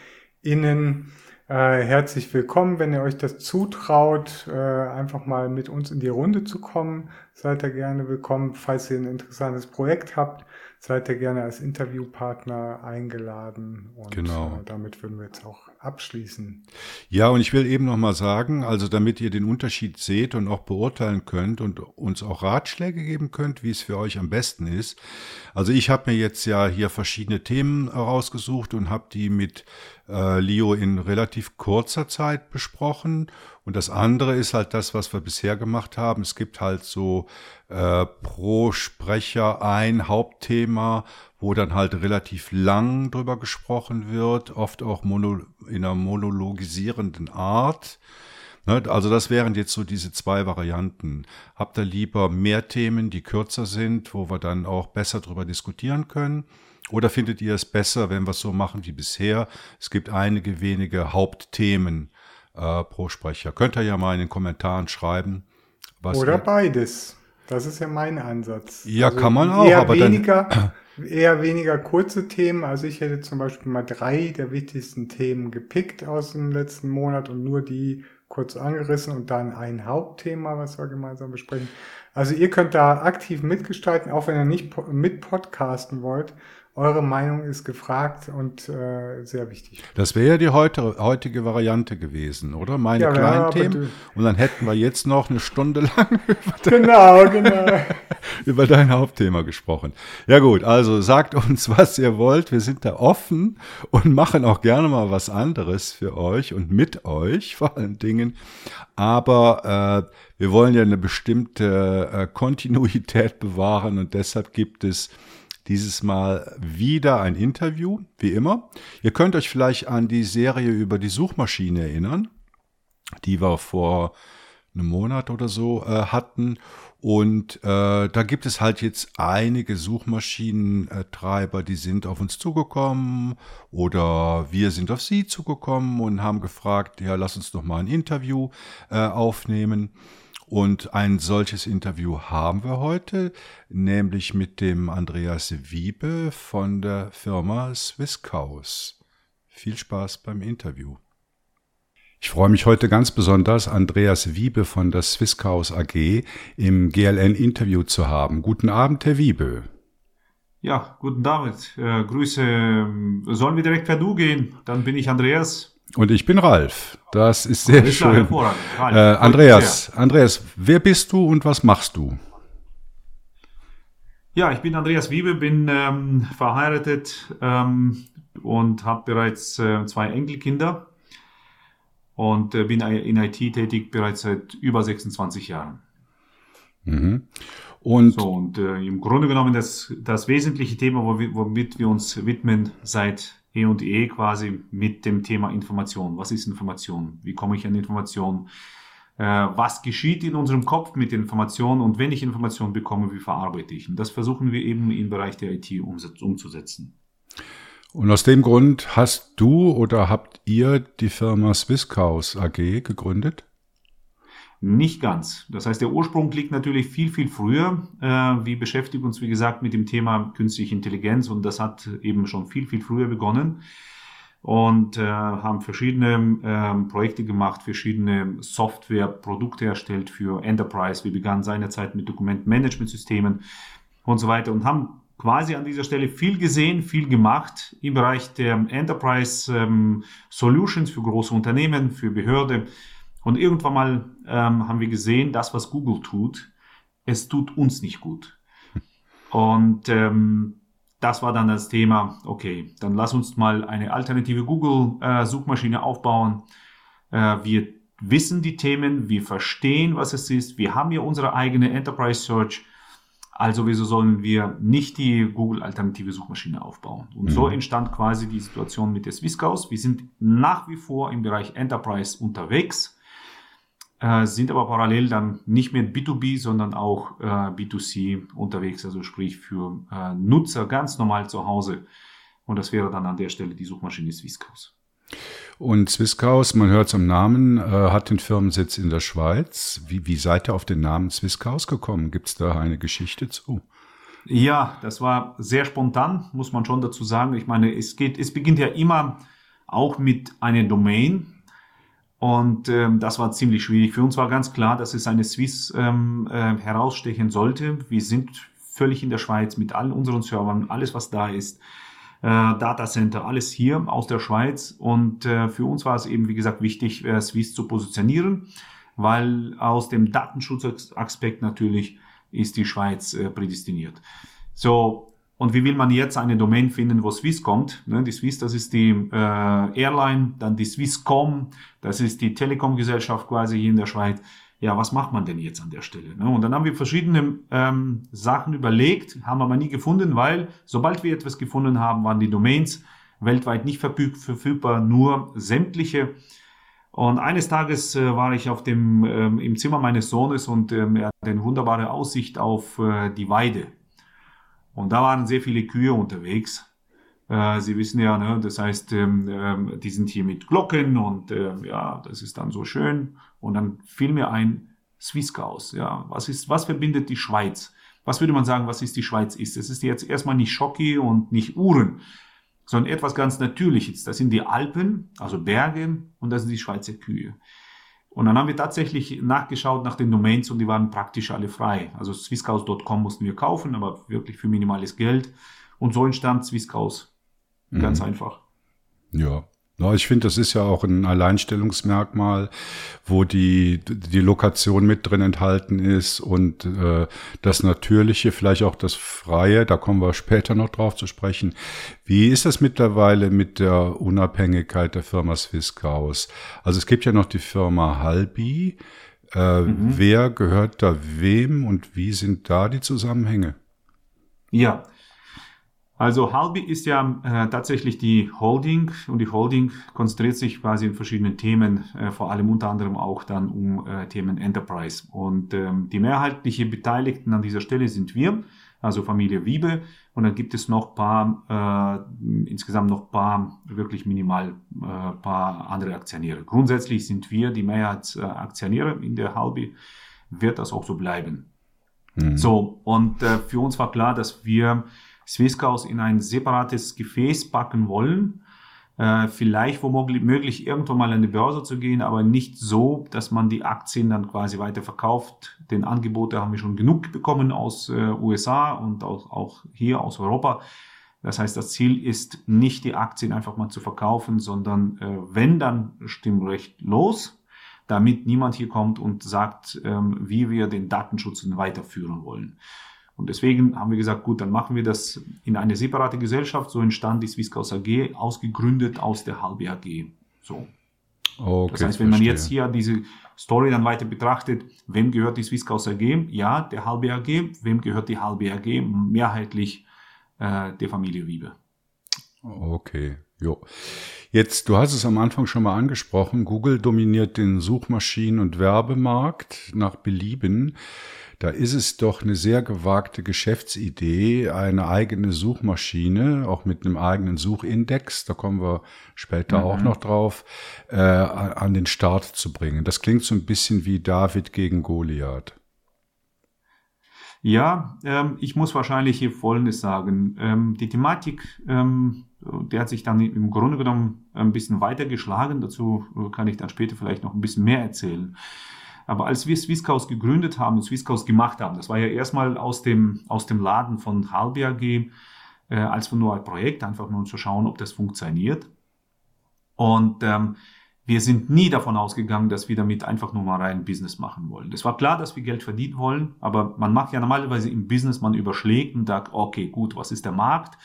innen. Äh, herzlich willkommen, wenn ihr euch das zutraut, äh, einfach mal mit uns in die Runde zu kommen. Seid ihr gerne willkommen, falls ihr ein interessantes Projekt habt seid ihr gerne als Interviewpartner eingeladen. Und genau. Äh, damit würden wir jetzt auch abschließen. Ja, und ich will eben noch mal sagen, also damit ihr den Unterschied seht und auch beurteilen könnt und uns auch Ratschläge geben könnt, wie es für euch am besten ist. Also ich habe mir jetzt ja hier verschiedene Themen rausgesucht und habe die mit äh, Leo in relativ kurzer Zeit besprochen. Und das andere ist halt das, was wir bisher gemacht haben. Es gibt halt so äh, pro Sprecher ein Hauptthema, wo dann halt relativ lang drüber gesprochen wird, oft auch mono, in einer monologisierenden Art. Ne, also das wären jetzt so diese zwei Varianten. Habt ihr lieber mehr Themen, die kürzer sind, wo wir dann auch besser drüber diskutieren können? Oder findet ihr es besser, wenn wir es so machen wie bisher? Es gibt einige wenige Hauptthemen äh, pro Sprecher. Könnt ihr ja mal in den Kommentaren schreiben. Oder beides. Das ist ja mein Ansatz. Ja, also kann man auch, eher aber weniger, dann eher weniger kurze Themen. Also ich hätte zum Beispiel mal drei der wichtigsten Themen gepickt aus dem letzten Monat und nur die kurz angerissen und dann ein Hauptthema, was wir gemeinsam besprechen. Also ihr könnt da aktiv mitgestalten, auch wenn ihr nicht mit podcasten wollt. Eure Meinung ist gefragt und äh, sehr wichtig. Das wäre ja die heute, heutige Variante gewesen, oder? Meine ja, kleinen Themen. Und dann hätten wir jetzt noch eine Stunde lang über, genau, genau. über dein Hauptthema gesprochen. Ja gut, also sagt uns, was ihr wollt. Wir sind da offen und machen auch gerne mal was anderes für euch und mit euch vor allen Dingen. Aber äh, wir wollen ja eine bestimmte äh, Kontinuität bewahren und deshalb gibt es dieses Mal wieder ein Interview, wie immer. Ihr könnt euch vielleicht an die Serie über die Suchmaschine erinnern, die wir vor einem Monat oder so äh, hatten. Und äh, da gibt es halt jetzt einige Suchmaschinentreiber, die sind auf uns zugekommen oder wir sind auf sie zugekommen und haben gefragt, ja, lass uns doch mal ein Interview äh, aufnehmen. Und ein solches Interview haben wir heute, nämlich mit dem Andreas Wiebe von der Firma Swisscaus. Viel Spaß beim Interview. Ich freue mich heute ganz besonders, Andreas Wiebe von der Swisschaos AG im GLN-Interview zu haben. Guten Abend, Herr Wiebe. Ja, guten Abend. Äh, Grüße. Sollen wir direkt per Du gehen? Dann bin ich Andreas. Und ich bin Ralf. Das ist sehr Alles schön. Äh, Andreas, Andreas, wer bist du und was machst du? Ja, ich bin Andreas Wiebe, bin ähm, verheiratet ähm, und habe bereits äh, zwei Enkelkinder und äh, bin in IT tätig bereits seit über 26 Jahren. Mhm. Und, so, und äh, im Grunde genommen das, das wesentliche Thema, womit wir uns widmen seit E und E quasi mit dem Thema Information. Was ist Information? Wie komme ich an Informationen? Äh, was geschieht in unserem Kopf mit Informationen? Und wenn ich Informationen bekomme, wie verarbeite ich? Und das versuchen wir eben im Bereich der IT umzusetzen. Und aus dem Grund hast du oder habt ihr die Firma Swisscaus AG gegründet? Nicht ganz. Das heißt, der Ursprung liegt natürlich viel, viel früher. Äh, wir beschäftigen uns, wie gesagt, mit dem Thema künstliche Intelligenz und das hat eben schon viel, viel früher begonnen und äh, haben verschiedene äh, Projekte gemacht, verschiedene Softwareprodukte erstellt für Enterprise. Wir begannen seinerzeit mit Dokumentmanagementsystemen und so weiter und haben quasi an dieser Stelle viel gesehen, viel gemacht im Bereich der Enterprise ähm, Solutions für große Unternehmen, für Behörde und irgendwann mal ähm, haben wir gesehen, das, was Google tut, es tut uns nicht gut. Und ähm, das war dann das Thema, okay, dann lass uns mal eine alternative Google-Suchmaschine äh, aufbauen. Äh, wir wissen die Themen, wir verstehen, was es ist, wir haben ja unsere eigene Enterprise Search. Also wieso sollen wir nicht die Google-alternative Suchmaschine aufbauen? Und mhm. so entstand quasi die Situation mit der Swisscaus. Wir sind nach wie vor im Bereich Enterprise unterwegs äh, sind aber parallel dann nicht mehr B2B, sondern auch äh, B2C unterwegs, also sprich für äh, Nutzer ganz normal zu Hause. Und das wäre dann an der Stelle die Suchmaschine Swisscaus. Und Swisscaus, man hört es am Namen, äh, hat den Firmensitz in der Schweiz. Wie, wie seid ihr auf den Namen Swisscaus gekommen? Gibt es da eine Geschichte zu? Ja, das war sehr spontan, muss man schon dazu sagen. Ich meine, es geht, es beginnt ja immer auch mit einer Domain, und ähm, das war ziemlich schwierig. Für uns war ganz klar, dass es eine Swiss ähm, äh, herausstechen sollte. Wir sind völlig in der Schweiz mit allen unseren Servern, alles was da ist. Äh, Datacenter, alles hier aus der Schweiz. Und äh, für uns war es eben, wie gesagt, wichtig, äh, Swiss zu positionieren, weil aus dem Datenschutzaspekt natürlich ist die Schweiz äh, prädestiniert. So, und wie will man jetzt eine Domain finden, wo Swiss kommt? Ne, die Swiss, das ist die äh, Airline, dann die Swisscom, das ist die Telekom-Gesellschaft quasi hier in der Schweiz. Ja, was macht man denn jetzt an der Stelle? Ne? Und dann haben wir verschiedene ähm, Sachen überlegt, haben aber nie gefunden, weil sobald wir etwas gefunden haben, waren die Domains weltweit nicht verfügbar, nur sämtliche. Und eines Tages äh, war ich auf dem, ähm, im Zimmer meines Sohnes und ähm, er hat eine wunderbare Aussicht auf äh, die Weide und da waren sehr viele Kühe unterwegs. Äh, Sie wissen ja, ne, das heißt, ähm, ähm, die sind hier mit Glocken und äh, ja, das ist dann so schön. Und dann fiel mir ein Swissgaus. Ja, was ist, was verbindet die Schweiz? Was würde man sagen, was ist die Schweiz ist? Es ist jetzt erstmal nicht Schocki und nicht Uhren, sondern etwas ganz Natürliches. Das sind die Alpen, also Berge, und das sind die Schweizer Kühe. Und dann haben wir tatsächlich nachgeschaut nach den Domains und die waren praktisch alle frei. Also swisscaus.com mussten wir kaufen, aber wirklich für minimales Geld. Und so entstand Swisscaus. Ganz mhm. einfach. Ja, ja, ich finde, das ist ja auch ein Alleinstellungsmerkmal, wo die, die Lokation mit drin enthalten ist und äh, das Natürliche, vielleicht auch das Freie, da kommen wir später noch drauf zu sprechen. Wie ist das mittlerweile mit der Unabhängigkeit der Firma Swisscaus? Also es gibt ja noch die Firma Halbi. Äh, mhm. Wer gehört da wem und wie sind da die Zusammenhänge? Ja, also Halbi ist ja äh, tatsächlich die Holding und die Holding konzentriert sich quasi in verschiedenen Themen, äh, vor allem unter anderem auch dann um äh, Themen Enterprise. Und ähm, die mehrheitliche Beteiligten an dieser Stelle sind wir, also Familie Wiebe. Und dann gibt es noch paar, äh, insgesamt noch paar, wirklich minimal äh, paar andere Aktionäre. Grundsätzlich sind wir die Mehrheitsaktionäre in der Halbi, wird das auch so bleiben. Mhm. So, und äh, für uns war klar, dass wir Swisscaus in ein separates Gefäß packen wollen, äh, vielleicht womöglich irgendwann mal an die Börse zu gehen, aber nicht so, dass man die Aktien dann quasi weiter verkauft. Den Angebote haben wir schon genug bekommen aus äh, USA und aus, auch hier aus Europa. Das heißt, das Ziel ist nicht die Aktien einfach mal zu verkaufen, sondern äh, wenn dann Stimmrecht los, damit niemand hier kommt und sagt, ähm, wie wir den Datenschutz weiterführen wollen. Und deswegen haben wir gesagt, gut, dann machen wir das in eine separate Gesellschaft. So entstand die Swisscaus AG, ausgegründet aus der halbe AG. So. Okay, das heißt, wenn man jetzt hier diese Story dann weiter betrachtet, wem gehört die Swisscaus AG? Ja, der halbe AG. Wem gehört die halbe AG? Mehrheitlich äh, der Familie Wiebe. Okay, jo. Jetzt, du hast es am Anfang schon mal angesprochen, Google dominiert den Suchmaschinen- und Werbemarkt nach Belieben. Da ist es doch eine sehr gewagte Geschäftsidee, eine eigene Suchmaschine, auch mit einem eigenen Suchindex, da kommen wir später mhm. auch noch drauf, äh, an den Start zu bringen. Das klingt so ein bisschen wie David gegen Goliath. Ja, ähm, ich muss wahrscheinlich hier Folgendes sagen. Ähm, die Thematik, ähm, der hat sich dann im Grunde genommen ein bisschen weiter geschlagen. Dazu kann ich dann später vielleicht noch ein bisschen mehr erzählen. Aber als wir Swisscaus gegründet haben und Swisscaus gemacht haben, das war ja erstmal aus dem, aus dem Laden von Halbi AG, äh, als nur ein Projekt, einfach nur um zu schauen, ob das funktioniert. Und ähm, wir sind nie davon ausgegangen, dass wir damit einfach nur mal rein Business machen wollen. Es war klar, dass wir Geld verdienen wollen, aber man macht ja normalerweise im Business, man überschlägt und sagt, okay, gut, was ist der Markt?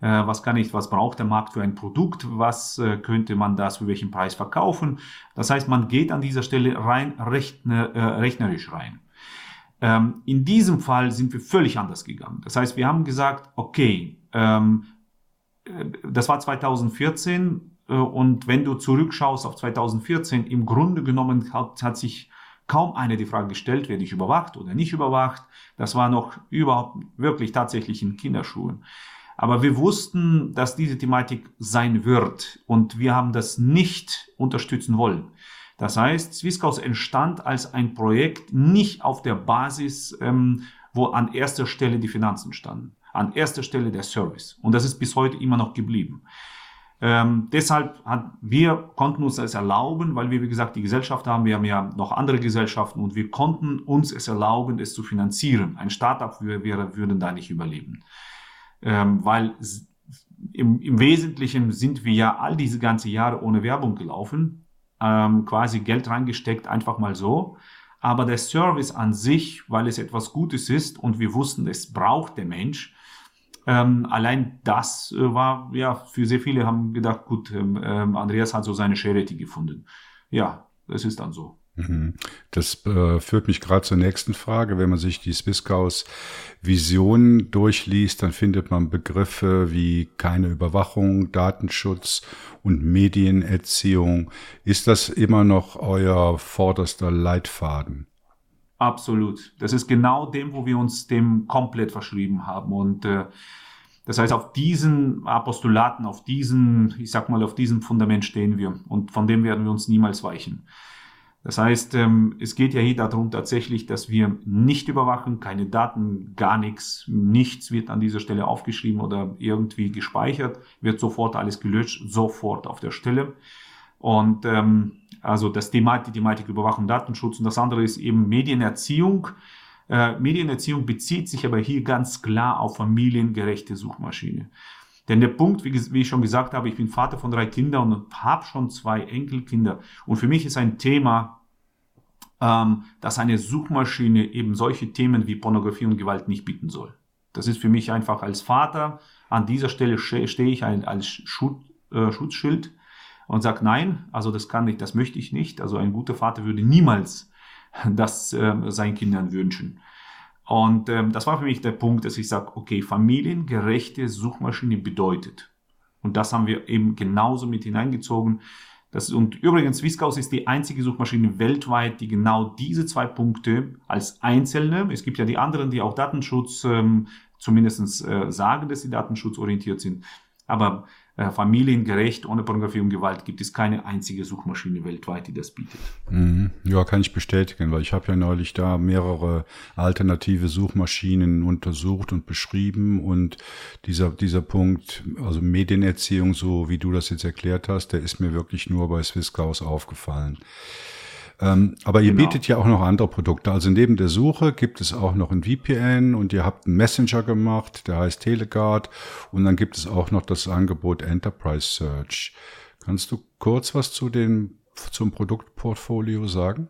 Äh, was kann ich, was braucht der Markt für ein Produkt, was äh, könnte man das für welchen Preis verkaufen. Das heißt, man geht an dieser Stelle rein rechne, äh, rechnerisch rein. Ähm, in diesem Fall sind wir völlig anders gegangen. Das heißt, wir haben gesagt, okay, ähm, äh, das war 2014 äh, und wenn du zurückschaust auf 2014, im Grunde genommen hat, hat sich kaum einer die Frage gestellt, werde ich überwacht oder nicht überwacht. Das war noch überhaupt wirklich tatsächlich in Kinderschuhen. Aber wir wussten, dass diese Thematik sein wird und wir haben das nicht unterstützen wollen. Das heißt, Swisscaus entstand als ein Projekt nicht auf der Basis, ähm, wo an erster Stelle die Finanzen standen, an erster Stelle der Service. Und das ist bis heute immer noch geblieben. Ähm, deshalb hat, wir konnten uns das erlauben, weil wir, wie gesagt, die Gesellschaft haben, wir haben ja noch andere Gesellschaften und wir konnten uns es erlauben, es zu finanzieren. Ein Startup wir, wir würden da nicht überleben ähm, weil im, im Wesentlichen sind wir ja all diese ganze Jahre ohne Werbung gelaufen, ähm, quasi Geld reingesteckt, einfach mal so. Aber der Service an sich, weil es etwas Gutes ist und wir wussten, es braucht der Mensch, ähm, allein das äh, war, ja, für sehr viele haben gedacht, gut, ähm, ähm Andreas hat so seine Charity gefunden. Ja, das ist dann so. Mhm. Das äh, führt mich gerade zur nächsten Frage. Wenn man sich die Swisscaus Vision durchliest, dann findet man Begriffe wie keine Überwachung, Datenschutz und Medienerziehung. Ist das immer noch euer vorderster Leitfaden? Absolut. Das ist genau dem, wo wir uns dem komplett verschrieben haben. Und äh, das heißt, auf diesen Apostolaten, auf diesen, ich sag mal, auf diesem Fundament stehen wir. Und von dem werden wir uns niemals weichen. Das heißt, ähm, es geht ja hier darum tatsächlich, dass wir nicht überwachen, keine Daten, gar nichts, nichts wird an dieser Stelle aufgeschrieben oder irgendwie gespeichert, wird sofort alles gelöscht, sofort auf der Stelle. Und ähm, also das Thema, die Thematik Überwachung, Datenschutz und das andere ist eben Medienerziehung. Äh, Medienerziehung bezieht sich aber hier ganz klar auf familiengerechte Suchmaschine. Denn der Punkt, wie, wie, ich schon gesagt habe, ich bin Vater von drei Kindern und habe schon zwei Enkelkinder. Und für mich ist ein Thema, ähm, dass eine Suchmaschine eben solche Themen wie Pornografie und Gewalt nicht bieten soll. Das ist für mich einfach als Vater, an dieser Stelle stehe ich als Schutz, äh, Schutzschild und sage, nein, also das kann ich, das möchte ich nicht. Also ein guter Vater würde niemals das äh, seinen Kindern wünschen. Und ähm, das war für mich der Punkt, dass ich sage, okay, familiengerechte Suchmaschine bedeutet. Und das haben wir eben genauso mit hineingezogen. Das, und übrigens, Swisscaus ist die einzige Suchmaschine weltweit, die genau diese zwei Punkte als einzelne, es gibt ja die anderen, die auch Datenschutz ähm, zumindest äh, sagen, dass sie datenschutzorientiert sind, aber äh, familiengerecht, ohne Pornografie und Gewalt, gibt es keine einzige Suchmaschine weltweit, die das bietet. Mhm. Ja, kann ich bestätigen, weil ich habe ja neulich da mehrere alternative Suchmaschinen untersucht und beschrieben und dieser, dieser Punkt, also Medienerziehung, so wie du das jetzt erklärt hast, der ist mir wirklich nur bei Swisscaus aufgefallen. Ähm, aber ihr genau. bietet ja auch noch andere Produkte. Also neben der Suche gibt es auch noch ein VPN und ihr habt einen Messenger gemacht, der heißt Teleguard. Und dann gibt es auch noch das Angebot Enterprise Search. Kannst du kurz was zu dem, zum Produktportfolio sagen?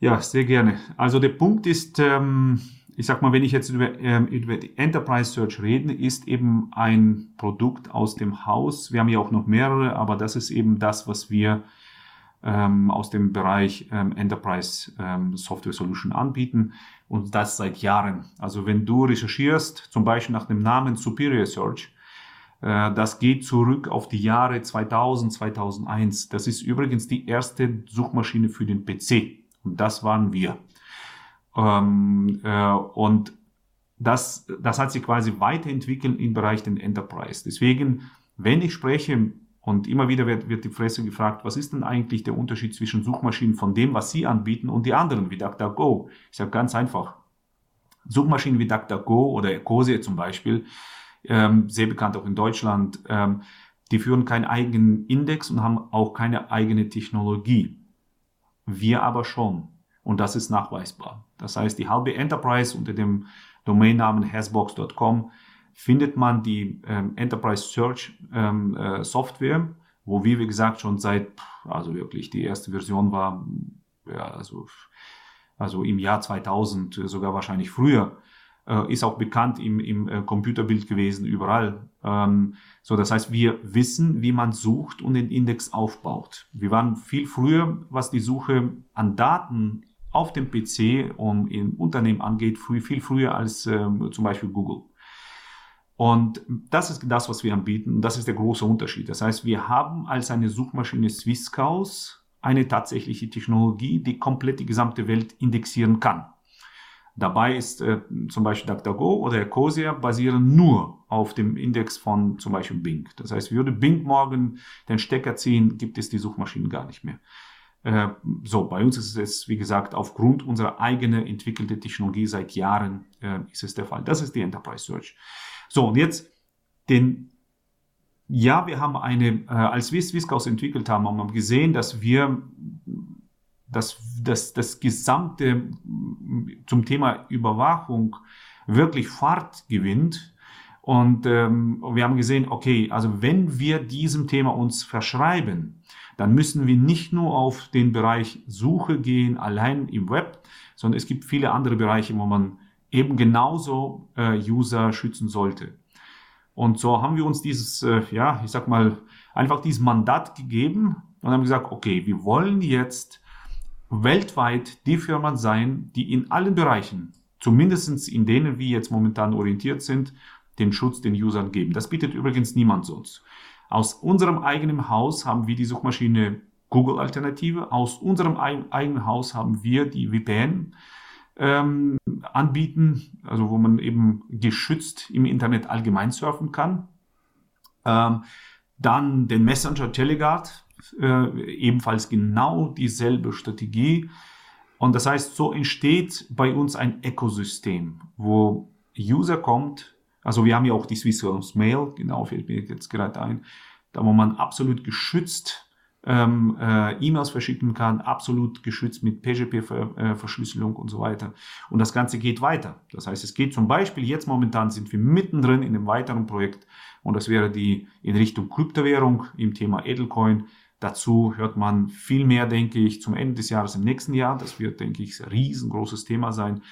Ja, sehr gerne. Also der Punkt ist, ähm, ich sag mal, wenn ich jetzt über, ähm, über die Enterprise Search rede, ist eben ein Produkt aus dem Haus. Wir haben ja auch noch mehrere, aber das ist eben das, was wir ähm, aus dem Bereich ähm, Enterprise ähm, Software Solution anbieten und das seit Jahren. Also wenn du recherchierst, zum Beispiel nach dem Namen Superior Search, äh, das geht zurück auf die Jahre 2000, 2001. Das ist übrigens die erste Suchmaschine für den PC und das waren wir. Ähm, äh, und das, das hat sich quasi weiterentwickelt im Bereich den Enterprise. Deswegen, wenn ich spreche und immer wieder wird, wird die Fresse gefragt, was ist denn eigentlich der Unterschied zwischen Suchmaschinen von dem, was sie anbieten und die anderen, wie DuckDuckGo? Ich sage ganz einfach. Suchmaschinen wie DuckDuckGo oder Ecosia zum Beispiel, ähm, sehr bekannt auch in Deutschland, ähm, die führen keinen eigenen Index und haben auch keine eigene Technologie. Wir aber schon. Und das ist nachweisbar. Das heißt, die halbe Enterprise unter dem Domainnamen hasbox.com findet man die ähm, Enterprise Search ähm, äh, Software, wo wir, wie gesagt, schon seit, also wirklich, die erste Version war, ja, also, also im Jahr 2000, sogar wahrscheinlich früher, äh, ist auch bekannt im, im äh, Computerbild gewesen, überall. Ähm, so, das heißt, wir wissen, wie man sucht und den Index aufbaut. Wir waren viel früher, was die Suche an Daten auf dem PC und im Unternehmen angeht, viel, viel früher als ähm, zum Beispiel Google. Und das ist das, was wir anbieten. Das ist der große Unterschied. Das heißt, wir haben als eine Suchmaschine Swisscaus eine tatsächliche Technologie, die komplett die gesamte Welt indexieren kann. Dabei ist äh, zum Beispiel DuckDuckGo oder Ecosia basieren nur auf dem Index von zum Beispiel Bing. Das heißt, würde Bing morgen den Stecker ziehen, gibt es die Suchmaschinen gar nicht mehr. Äh, so, bei uns ist es, wie gesagt, aufgrund unserer eigenen entwickelten Technologie seit Jahren äh, ist es der Fall. Das ist die Enterprise Search. So, und jetzt den, ja, wir haben eine, äh, als wir Swisscaus entwickelt haben, haben wir gesehen, dass wir dass, dass das gesamte zum Thema Überwachung wirklich Fahrt gewinnt. Und ähm, wir haben gesehen, okay, also wenn wir diesem Thema uns verschreiben, dann müssen wir nicht nur auf den Bereich Suche gehen, allein im Web, sondern es gibt viele andere Bereiche, wo man eben genauso äh, User schützen sollte. Und so haben wir uns dieses, äh, ja, ich sag mal, einfach dieses Mandat gegeben und haben gesagt, okay, wir wollen jetzt weltweit die Firma sein, die in allen Bereichen, zumindest in denen wir jetzt momentan orientiert sind, den Schutz den Usern geben. Das bietet übrigens niemand sonst. Aus unserem eigenen Haus haben wir die Suchmaschine Google Alternative. Aus unserem eigenen Haus haben wir die VPN ähm, anbieten, also wo man eben geschützt im Internet allgemein surfen kann. Ähm, dann den Messenger Teleguard, äh, ebenfalls genau dieselbe Strategie. Und das heißt, so entsteht bei uns ein Ökosystem, wo User kommt, also wir haben ja auch die Swiss Mail, genau, fällt mir jetzt gerade ein, da wo man absolut geschützt ähm, äh, E-Mails verschicken kann, absolut geschützt mit PGP-Verschlüsselung und so weiter. Und das Ganze geht weiter. Das heißt, es geht zum Beispiel, jetzt momentan sind wir mittendrin in einem weiteren Projekt und das wäre die in Richtung Kryptowährung im Thema Edelcoin. Dazu hört man viel mehr, denke ich, zum Ende des Jahres im nächsten Jahr. Das wird, denke ich, ein riesengroßes Thema sein,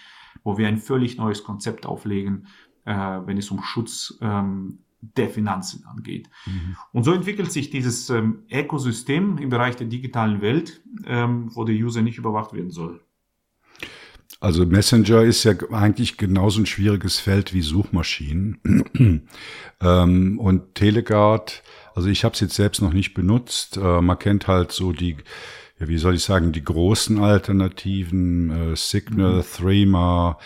wo wir ein völlig neues Konzept auflegen, äh, wenn es um Schutz ähm, der Finanzen angeht. Mhm. Und so entwickelt sich dieses ähm, Ökosystem im Bereich der digitalen Welt, ähm, wo der User nicht überwacht werden soll. Also Messenger ist ja eigentlich genauso ein schwieriges Feld wie Suchmaschinen. ähm, und Teleguard, also ich habe es jetzt selbst noch nicht benutzt. Äh, man kennt halt so die, ja, wie soll ich sagen, die großen Alternativen, äh, Signal, mhm. Threema,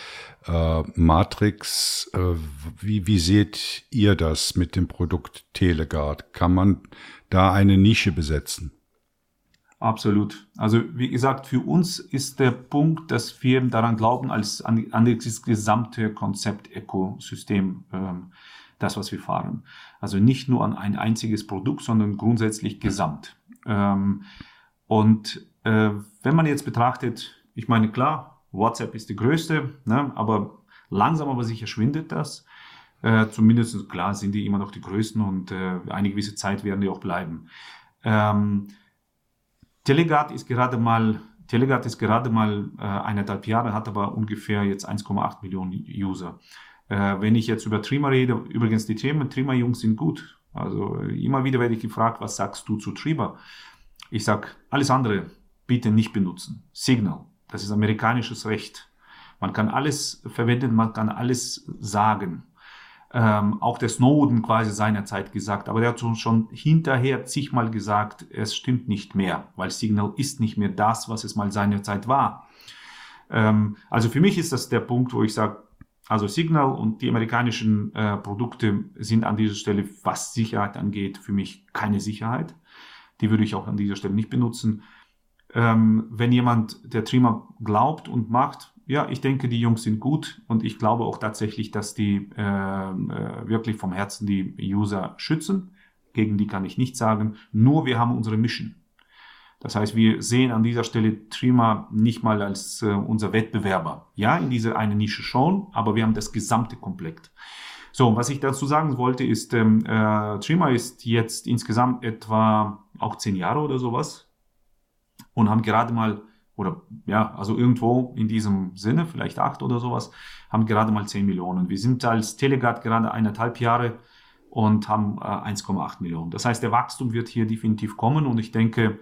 äh, Matrix. Äh, wie, wie seht ihr das mit dem Produkt Telegard? Kann man da eine Nische besetzen? Absolut. Also wie gesagt, für uns ist der Punkt, dass wir daran glauben, als an, an das gesamte Konzept-Ökosystem, ähm, das, was wir fahren. Also nicht nur an ein einziges Produkt, sondern grundsätzlich gesamt. Ähm, und äh, wenn man jetzt betrachtet, ich meine, klar, WhatsApp ist die größte, ne, aber langsam aber sicher schwindet das. Äh, zumindest, klar, sind die immer noch die größten und äh, eine gewisse Zeit werden die auch bleiben. Ähm, Telegard ist gerade mal, Telegard ist gerade mal äh, eineinhalb Jahre, hat aber ungefähr jetzt 1,8 Millionen User. Äh, wenn ich jetzt über Trima rede, übrigens die Themen, Trima-Jungs sind gut. Also immer wieder werde ich gefragt, was sagst du zu Trima? Ich sag alles andere bitte nicht benutzen. Signal, das ist amerikanisches Recht. Man kann alles verwenden, man kann alles sagen ähm, auch der Snowden quasi seinerzeit gesagt, aber der hat schon hinterher zigmal gesagt, es stimmt nicht mehr, weil Signal ist nicht mehr das, was es mal seinerzeit war. Ähm, also für mich ist das der Punkt, wo ich sage, also Signal und die amerikanischen äh, Produkte sind an dieser Stelle, was Sicherheit angeht, für mich keine Sicherheit. Die würde ich auch an dieser Stelle nicht benutzen. Ähm, wenn jemand der Trimmer glaubt und macht, ja, ich denke, die Jungs sind gut und ich glaube auch tatsächlich, dass die äh, äh, wirklich vom Herzen die User schützen. Gegen die kann ich nichts sagen. Nur wir haben unsere Mission. Das heißt, wir sehen an dieser Stelle Trima nicht mal als äh, unser Wettbewerber. Ja, in dieser eine Nische schon, aber wir haben das gesamte Komplett. So, was ich dazu sagen wollte, ist, ähm, äh, Trima ist jetzt insgesamt etwa auch zehn Jahre oder sowas und haben gerade mal oder ja, also irgendwo in diesem Sinne, vielleicht acht oder sowas, haben gerade mal 10 Millionen. Wir sind als Telegard gerade eineinhalb Jahre und haben äh, 1,8 Millionen. Das heißt, der Wachstum wird hier definitiv kommen und ich denke,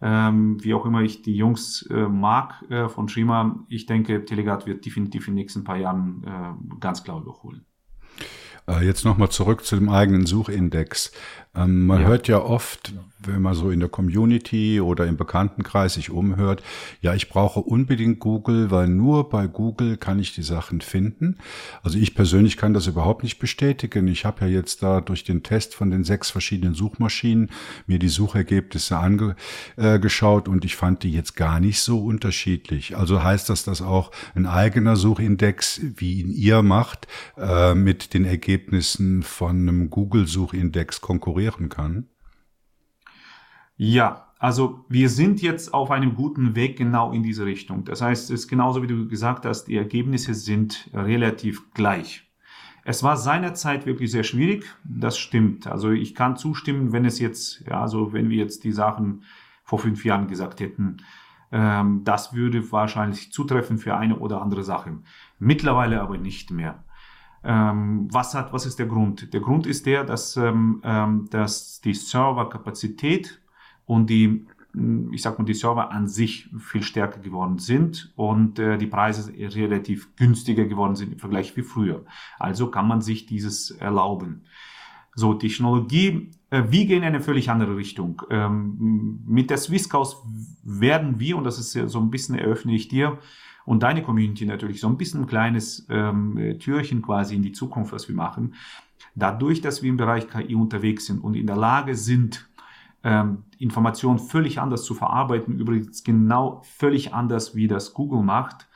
ähm, wie auch immer ich die Jungs äh, mag äh, von Schima, ich denke, Telegard wird definitiv in den nächsten paar Jahren äh, ganz klar überholen. Äh, jetzt nochmal zurück zu dem eigenen Suchindex. Ähm, man ja. hört ja oft, wenn man so in der Community oder im Bekanntenkreis sich umhört, ja, ich brauche unbedingt Google, weil nur bei Google kann ich die Sachen finden. Also ich persönlich kann das überhaupt nicht bestätigen. Ich habe ja jetzt da durch den Test von den sechs verschiedenen Suchmaschinen mir die Suchergebnisse angeschaut äh, und ich fand die jetzt gar nicht so unterschiedlich. Also heißt das, dass auch ein eigener Suchindex, wie ihn ihr macht, äh, mit den Ergebnissen von einem Google-Suchindex konkurriert? Konkurrieren kann? Ja, also wir sind jetzt auf einem guten Weg genau in diese Richtung. Das heißt, es ist genauso wie du gesagt hast, die Ergebnisse sind relativ gleich. Es war seinerzeit wirklich sehr schwierig, das stimmt. Also ich kann zustimmen, wenn es jetzt, ja, also wenn wir jetzt die Sachen vor fünf Jahren gesagt hätten, ähm, das würde wahrscheinlich zutreffen für eine oder andere Sache. Mittlerweile aber nicht mehr. Ähm, was hat, was ist der Grund? Der Grund ist der, dass, ähm, ähm dass die Serverkapazität und die, hm, ich sag mal, die Server an sich viel stärker geworden sind und äh, die Preise relativ günstiger geworden sind im Vergleich wie früher. Also kann man sich dieses erlauben. So, Technologie, äh, wir gehen in eine völlig andere Richtung. Ähm, mit der Swisscaus werden wir, und das ist so ein bisschen eröffne ich dir, und deine Community natürlich so ein bisschen ein kleines ähm, Türchen quasi in die Zukunft, was wir machen. Dadurch, dass wir im Bereich KI unterwegs sind und in der Lage sind, ähm, Informationen völlig anders zu verarbeiten, übrigens genau völlig anders, wie das Google macht.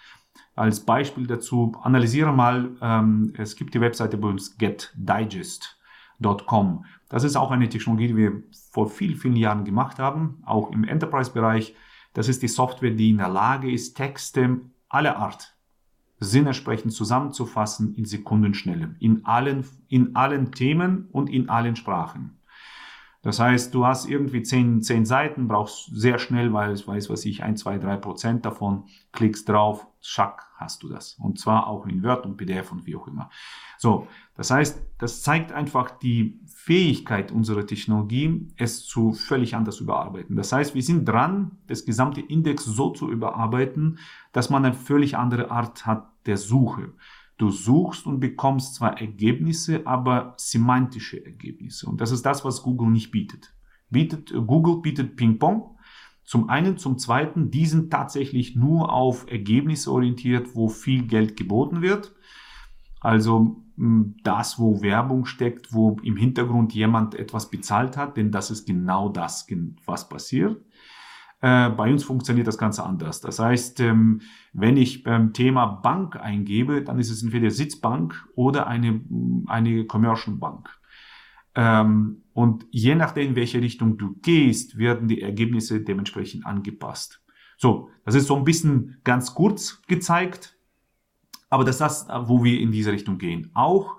Als Beispiel dazu, analysiere mal, ähm, es gibt die Webseite bei uns getdigest.com. Das ist auch eine Technologie, die wir vor vielen, vielen Jahren gemacht haben, auch im Enterprise-Bereich. Das ist die Software, die in der Lage ist, Texte aller Art sinnersprechend zusammenzufassen in Sekundenschnelle, in allen, in allen Themen und in allen Sprachen. Das heißt, du hast irgendwie zehn, zehn Seiten, brauchst sehr schnell, weil es weiß, was ich, ein, zwei, drei Prozent davon, klickst drauf, schack, hast du das. Und zwar auch in Word und PDF und wie auch immer. So, das heißt, das zeigt einfach die Fähigkeit unserer Technologie, es zu völlig anders überarbeiten. Das heißt, wir sind dran, das gesamte Index so zu überarbeiten, dass man eine völlig andere Art hat der Suche. Du suchst und bekommst zwar Ergebnisse, aber semantische Ergebnisse. Und das ist das, was Google nicht bietet. bietet Google bietet Ping-Pong Zum einen, zum zweiten, die sind tatsächlich nur auf Ergebnisse orientiert, wo viel Geld geboten wird. Also das, wo Werbung steckt, wo im Hintergrund jemand etwas bezahlt hat, denn das ist genau das, was passiert. Äh, bei uns funktioniert das Ganze anders. Das heißt, ähm, wenn ich beim Thema Bank eingebe, dann ist es entweder Sitzbank oder eine, eine Commercial Bank. Ähm, und je nachdem, in welche Richtung du gehst, werden die Ergebnisse dementsprechend angepasst. So, das ist so ein bisschen ganz kurz gezeigt, aber das ist das, wo wir in diese Richtung gehen. Auch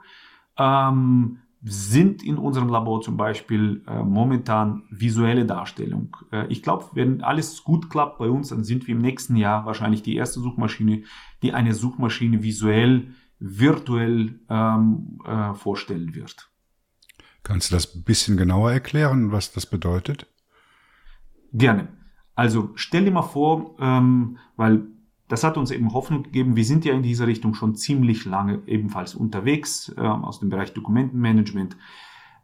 ähm, sind in unserem Labor zum Beispiel äh, momentan visuelle Darstellung. Äh, ich glaube, wenn alles gut klappt bei uns, dann sind wir im nächsten Jahr wahrscheinlich die erste Suchmaschine, die eine Suchmaschine visuell, virtuell ähm, äh, vorstellen wird. Kannst du das ein bisschen genauer erklären, was das bedeutet? Gerne. Also stell dir mal vor, ähm, weil das hat uns eben Hoffnung gegeben. Wir sind ja in dieser Richtung schon ziemlich lange ebenfalls unterwegs, äh, aus dem Bereich Dokumentenmanagement,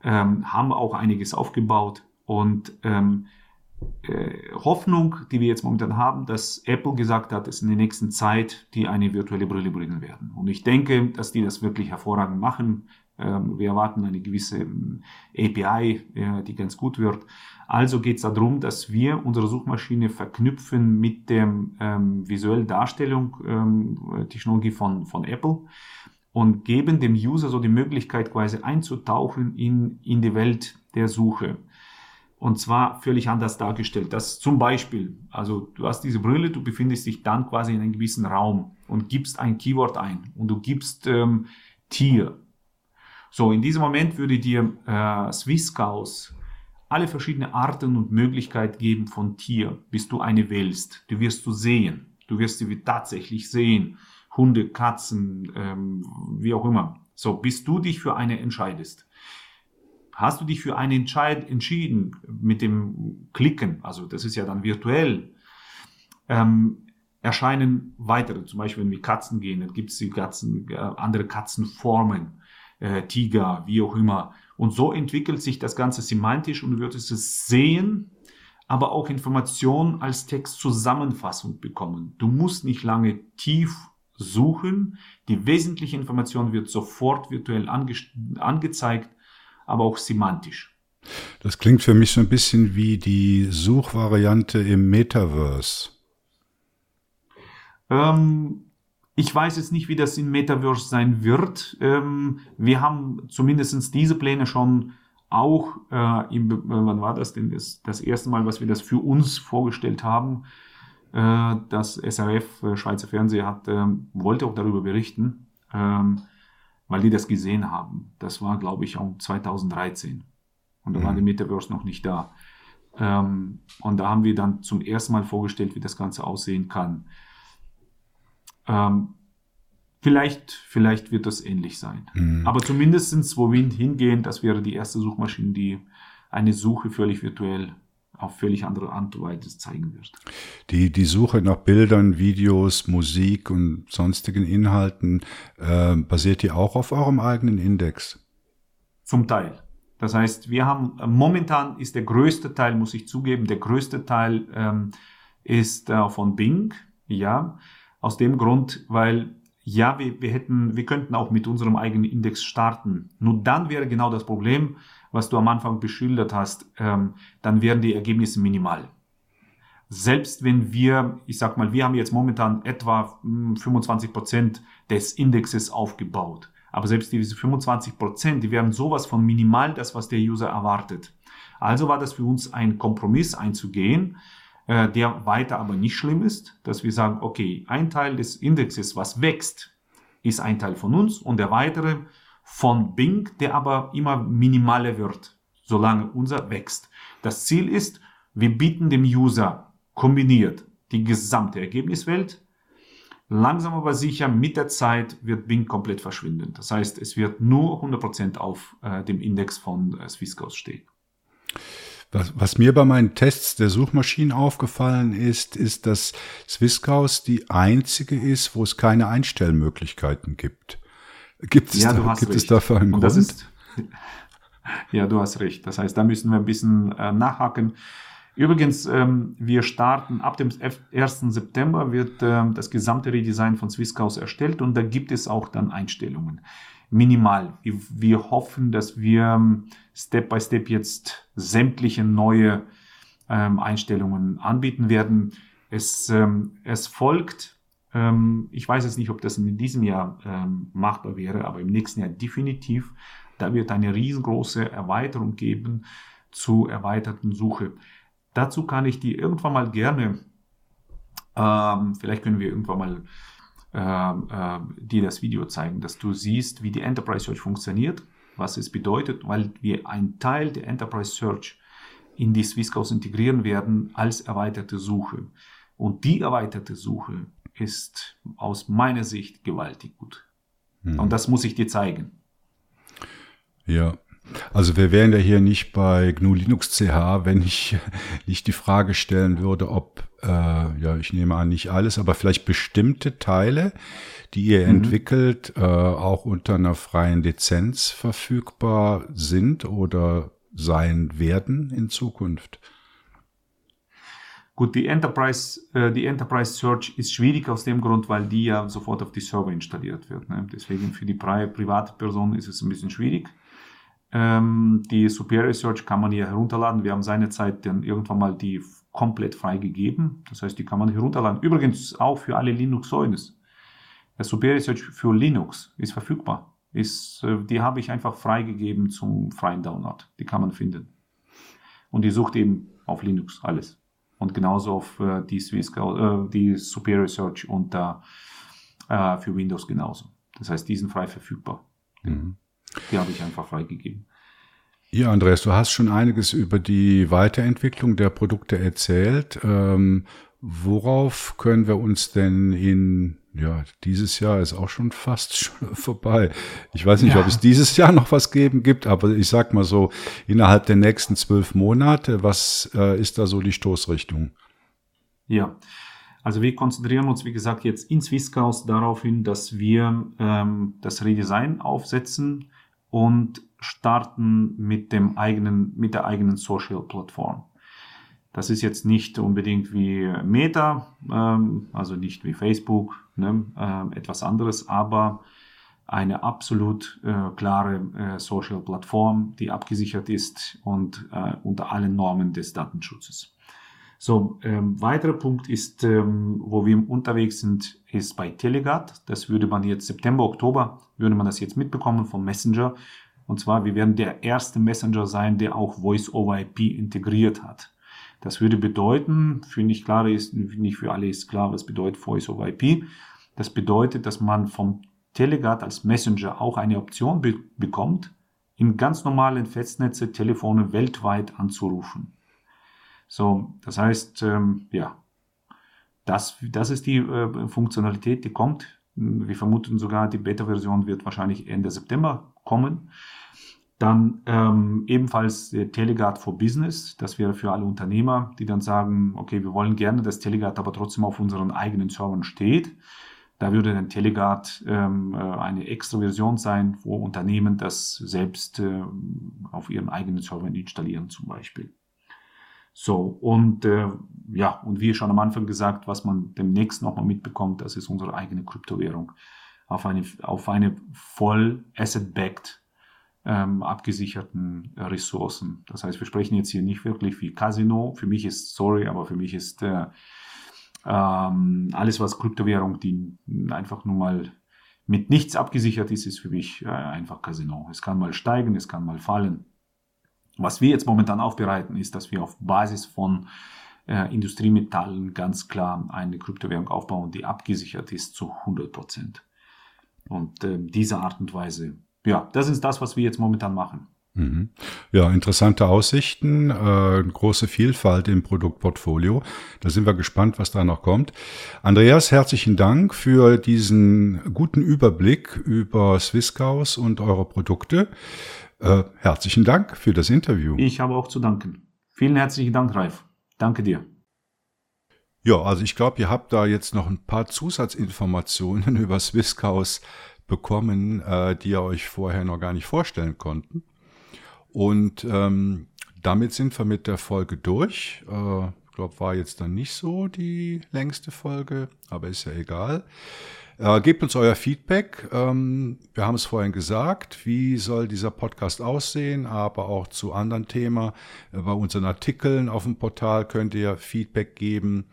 ähm, haben auch einiges aufgebaut und ähm, äh, Hoffnung, die wir jetzt momentan haben, dass Apple gesagt hat, dass in der nächsten Zeit die eine virtuelle Brille bringen werden. Und ich denke, dass die das wirklich hervorragend machen. Ähm, wir erwarten eine gewisse ähm, API, die ganz gut wird. Also geht es darum, dass wir unsere Suchmaschine verknüpfen mit der ähm, visuellen Darstellung ähm, Technologie von, von Apple und geben dem User so die Möglichkeit quasi einzutauchen in, in die Welt der Suche. Und zwar völlig anders dargestellt. Das zum Beispiel, also du hast diese Brille, du befindest dich dann quasi in einem gewissen Raum und gibst ein Keyword ein und du gibst ähm, Tier. So, in diesem Moment würde dir äh, Swisscows alle verschiedene Arten und Möglichkeiten geben von Tier, bis du eine wählst. Du wirst du sehen. Du wirst sie tatsächlich sehen. Hunde, Katzen, ähm, wie auch immer. So, bis du dich für eine entscheidest. Hast du dich für eine Entscheid entschieden mit dem Klicken, also das ist ja dann virtuell, ähm, erscheinen weitere, zum Beispiel wenn wir Katzen gehen, dann gibt es Katzen, äh, andere Katzenformen, äh, Tiger, wie auch immer. Und so entwickelt sich das Ganze semantisch und du würdest es sehen, aber auch Informationen als Textzusammenfassung bekommen. Du musst nicht lange tief suchen. Die wesentliche Information wird sofort virtuell ange angezeigt, aber auch semantisch. Das klingt für mich so ein bisschen wie die Suchvariante im Metaverse. Ähm, ich weiß jetzt nicht, wie das in Metaverse sein wird. Ähm, wir haben zumindest diese Pläne schon auch, äh, im, äh, wann war das denn? Das, das erste Mal, was wir das für uns vorgestellt haben. Äh, das SRF, äh, Schweizer Fernsehen, hat, äh, wollte auch darüber berichten, ähm, weil die das gesehen haben. Das war, glaube ich, auch 2013. Und da mhm. war die Metaverse noch nicht da. Ähm, und da haben wir dann zum ersten Mal vorgestellt, wie das Ganze aussehen kann. Ähm, vielleicht, vielleicht wird das ähnlich sein. Mhm. Aber zumindestens, wo wir hingehen, das wäre die erste Suchmaschine, die eine Suche völlig virtuell auf völlig andere Art und Weise zeigen wird. Die, die Suche nach Bildern, Videos, Musik und sonstigen Inhalten, äh, basiert die auch auf eurem eigenen Index? Zum Teil. Das heißt, wir haben, momentan ist der größte Teil, muss ich zugeben, der größte Teil ähm, ist äh, von Bing, ja. Aus dem Grund, weil ja, wir, wir hätten, wir könnten auch mit unserem eigenen Index starten. Nur dann wäre genau das Problem, was du am Anfang beschildert hast, ähm, dann wären die Ergebnisse minimal. Selbst wenn wir, ich sag mal, wir haben jetzt momentan etwa 25 hm, Prozent des Indexes aufgebaut. Aber selbst diese 25 Prozent, die wären sowas von minimal, das, was der User erwartet. Also war das für uns ein Kompromiss einzugehen äh, der weiter aber nicht schlimm ist, dass wir sagen, okay, ein Teil des Indexes, was wächst, ist ein Teil von uns und der weitere von Bing, der aber immer minimaler wird, solange unser wächst. Das Ziel ist, wir bieten dem User kombiniert die gesamte Ergebniswelt. Langsam aber sicher mit der Zeit wird Bing komplett verschwinden. Das heißt, es wird nur 100% auf äh, dem Index von äh, Swisscoast stehen. Was, was mir bei meinen Tests der Suchmaschinen aufgefallen ist, ist, dass Swisscows die einzige ist, wo es keine Einstellmöglichkeiten gibt. Gibt es, ja, da, gibt es dafür einen Und Grund? Ist, ja, du hast recht. Das heißt, da müssen wir ein bisschen äh, nachhaken. Übrigens, ähm, wir starten ab dem 1. September wird ähm, das gesamte Redesign von Swisscaus erstellt und da gibt es auch dann Einstellungen. Minimal. Wir, wir hoffen, dass wir ähm, Step by Step jetzt sämtliche neue ähm, Einstellungen anbieten werden. Es, ähm, es folgt, ähm, ich weiß jetzt nicht, ob das in diesem Jahr ähm, machbar wäre, aber im nächsten Jahr definitiv. Da wird eine riesengroße Erweiterung geben zu erweiterten Suche. Dazu kann ich dir irgendwann mal gerne, ähm, vielleicht können wir irgendwann mal äh, äh, dir das Video zeigen, dass du siehst, wie die Enterprise Search funktioniert, was es bedeutet, weil wir einen Teil der Enterprise Search in die Swisscows integrieren werden als erweiterte Suche. Und die erweiterte Suche ist aus meiner Sicht gewaltig gut. Hm. Und das muss ich dir zeigen. Ja, also wir wären ja hier nicht bei GNU Linux CH, wenn ich nicht die Frage stellen würde, ob, äh, ja, ich nehme an, nicht alles, aber vielleicht bestimmte Teile, die ihr mhm. entwickelt, äh, auch unter einer freien Lizenz verfügbar sind oder sein werden in Zukunft. Gut, die Enterprise, äh, die Enterprise Search ist schwierig aus dem Grund, weil die ja sofort auf die Server installiert wird. Ne? Deswegen für die private Person ist es ein bisschen schwierig. Ähm, die Superior Search kann man hier herunterladen. Wir haben seinerzeit dann irgendwann mal die komplett freigegeben. Das heißt, die kann man herunterladen. Übrigens auch für alle Linux-Säulen. Der Superior Search für Linux ist verfügbar. Ist, äh, die habe ich einfach freigegeben zum freien Download. Die kann man finden. Und die sucht eben auf Linux alles. Und genauso auf äh, die, Swiss, äh, die Superior Search und äh, für Windows genauso. Das heißt, die sind frei verfügbar. Mhm. Die habe ich einfach freigegeben. Ja, Andreas, du hast schon einiges über die Weiterentwicklung der Produkte erzählt. Ähm, worauf können wir uns denn in, ja, dieses Jahr ist auch schon fast schon vorbei. Ich weiß nicht, ja. ob es dieses Jahr noch was geben gibt, aber ich sag mal so, innerhalb der nächsten zwölf Monate, was äh, ist da so die Stoßrichtung? Ja, also wir konzentrieren uns, wie gesagt, jetzt in Swisscaus darauf hin, dass wir ähm, das Redesign aufsetzen und starten mit dem eigenen, mit der eigenen Social-Plattform. Das ist jetzt nicht unbedingt wie Meta, ähm, also nicht wie Facebook, ne, äh, etwas anderes, aber eine absolut äh, klare äh, Social-Plattform, die abgesichert ist und äh, unter allen Normen des Datenschutzes. So, ähm, weiterer Punkt ist, ähm, wo wir unterwegs sind, ist bei Telegat. Das würde man jetzt September, Oktober, würde man das jetzt mitbekommen vom Messenger. Und zwar, wir werden der erste Messenger sein, der auch Voice over IP integriert hat. Das würde bedeuten, für nicht klar ist, nicht für alle ist klar, was bedeutet Voice over IP. Das bedeutet, dass man vom Telegat als Messenger auch eine Option be bekommt, in ganz normalen Festnetze Telefone weltweit anzurufen. So, das heißt, ähm, ja, das, das ist die äh, Funktionalität, die kommt. Wir vermuten sogar, die Beta-Version wird wahrscheinlich Ende September kommen. Dann ähm, ebenfalls der Teleguard for Business. Das wäre für alle Unternehmer, die dann sagen, okay, wir wollen gerne, dass Teleguard aber trotzdem auf unseren eigenen Servern steht. Da würde dann Teleguard ähm, äh, eine extra Version sein, wo Unternehmen das selbst äh, auf ihren eigenen Servern installieren zum Beispiel. So, und äh, ja, und wie schon am Anfang gesagt, was man demnächst nochmal mitbekommt, das ist unsere eigene Kryptowährung auf eine, auf eine voll asset-backed ähm, abgesicherten Ressourcen. Das heißt, wir sprechen jetzt hier nicht wirklich wie Casino. Für mich ist, sorry, aber für mich ist äh, ähm, alles, was Kryptowährung, die einfach nur mal mit nichts abgesichert ist, ist für mich äh, einfach Casino. Es kann mal steigen, es kann mal fallen. Was wir jetzt momentan aufbereiten, ist, dass wir auf Basis von äh, Industriemetallen ganz klar eine Kryptowährung aufbauen, die abgesichert ist zu 100 Prozent. Und äh, diese Art und Weise, ja, das ist das, was wir jetzt momentan machen. Mhm. Ja, interessante Aussichten, äh, große Vielfalt im Produktportfolio. Da sind wir gespannt, was da noch kommt. Andreas, herzlichen Dank für diesen guten Überblick über Swisscaus und eure Produkte. Äh, herzlichen Dank für das Interview. Ich habe auch zu danken. Vielen herzlichen Dank, Ralf. Danke dir. Ja, also ich glaube, ihr habt da jetzt noch ein paar Zusatzinformationen über Swisscaus bekommen, äh, die ihr euch vorher noch gar nicht vorstellen konnten. Und ähm, damit sind wir mit der Folge durch. Äh, ich glaube, war jetzt dann nicht so die längste Folge, aber ist ja egal. Äh, gebt uns euer Feedback. Ähm, wir haben es vorhin gesagt, wie soll dieser Podcast aussehen, aber auch zu anderen Themen. Äh, bei unseren Artikeln auf dem Portal könnt ihr Feedback geben.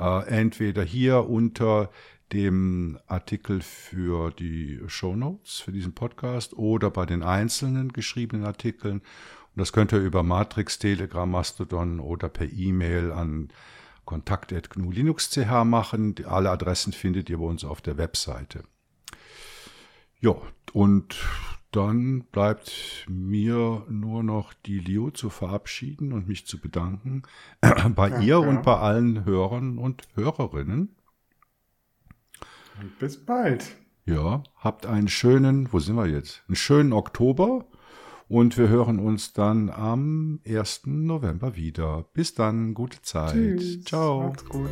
Äh, entweder hier unter dem Artikel für die Show Notes für diesen Podcast oder bei den einzelnen geschriebenen Artikeln. Und das könnt ihr über Matrix, Telegram, Mastodon oder per E-Mail an kontakt.gnu/linux.ch machen. Alle Adressen findet ihr bei uns auf der Webseite. Ja, und dann bleibt mir nur noch die Leo zu verabschieden und mich zu bedanken bei ja, ihr ja. und bei allen Hörern und Hörerinnen. Und bis bald. Ja, habt einen schönen, wo sind wir jetzt? Einen schönen Oktober und wir hören uns dann am 1. November wieder. Bis dann, gute Zeit. Tschüss, Ciao. Macht's gut.